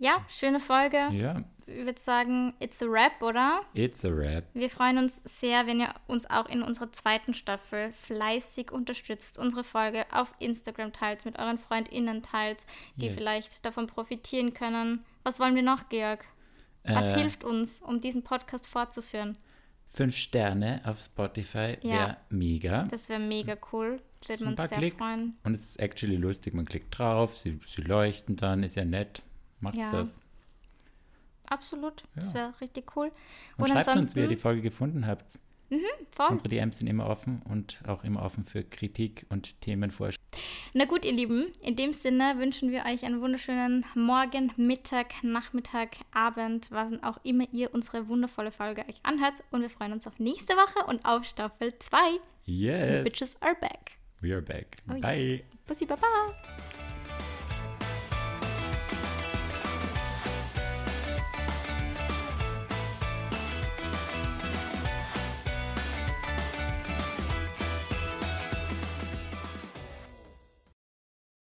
Ja, schöne Folge. Ja, Ich würde sagen, it's a wrap, oder? it's a wrap. Wir freuen uns sehr, wenn ihr uns auch in unserer zweiten Staffel fleißig unterstützt, unsere Folge auf Instagram teilt, mit euren FreundInnen teilt, die Yes. vielleicht davon profitieren können. Was wollen wir noch, Georg? Was Äh, hilft uns, um diesen Podcast fortzuführen? Fünf Sterne auf Spotify Ja. wäre mega. Das wäre mega cool. Würde paar sehr Klicks. freuen. Und es ist actually lustig. Man klickt drauf, sie, sie leuchten dann, ist ja nett. Macht's Ja. das. Absolut. Das Ja. wäre richtig cool. Und, Und schreibt uns, wie ihr die Folge gefunden habt. Voll. Unsere DMs sind immer offen und auch immer offen für Kritik und Themenvorschläge. Na gut, ihr Lieben, in dem Sinne wünschen wir euch einen wunderschönen Morgen, Mittag, Nachmittag, Abend, was auch immer ihr unsere wundervolle Folge euch anhört. Und wir freuen uns auf nächste Woche und auf Staffel 2. Yes, Bitches are back. we are back. Oh. Bye. Bussi, baba.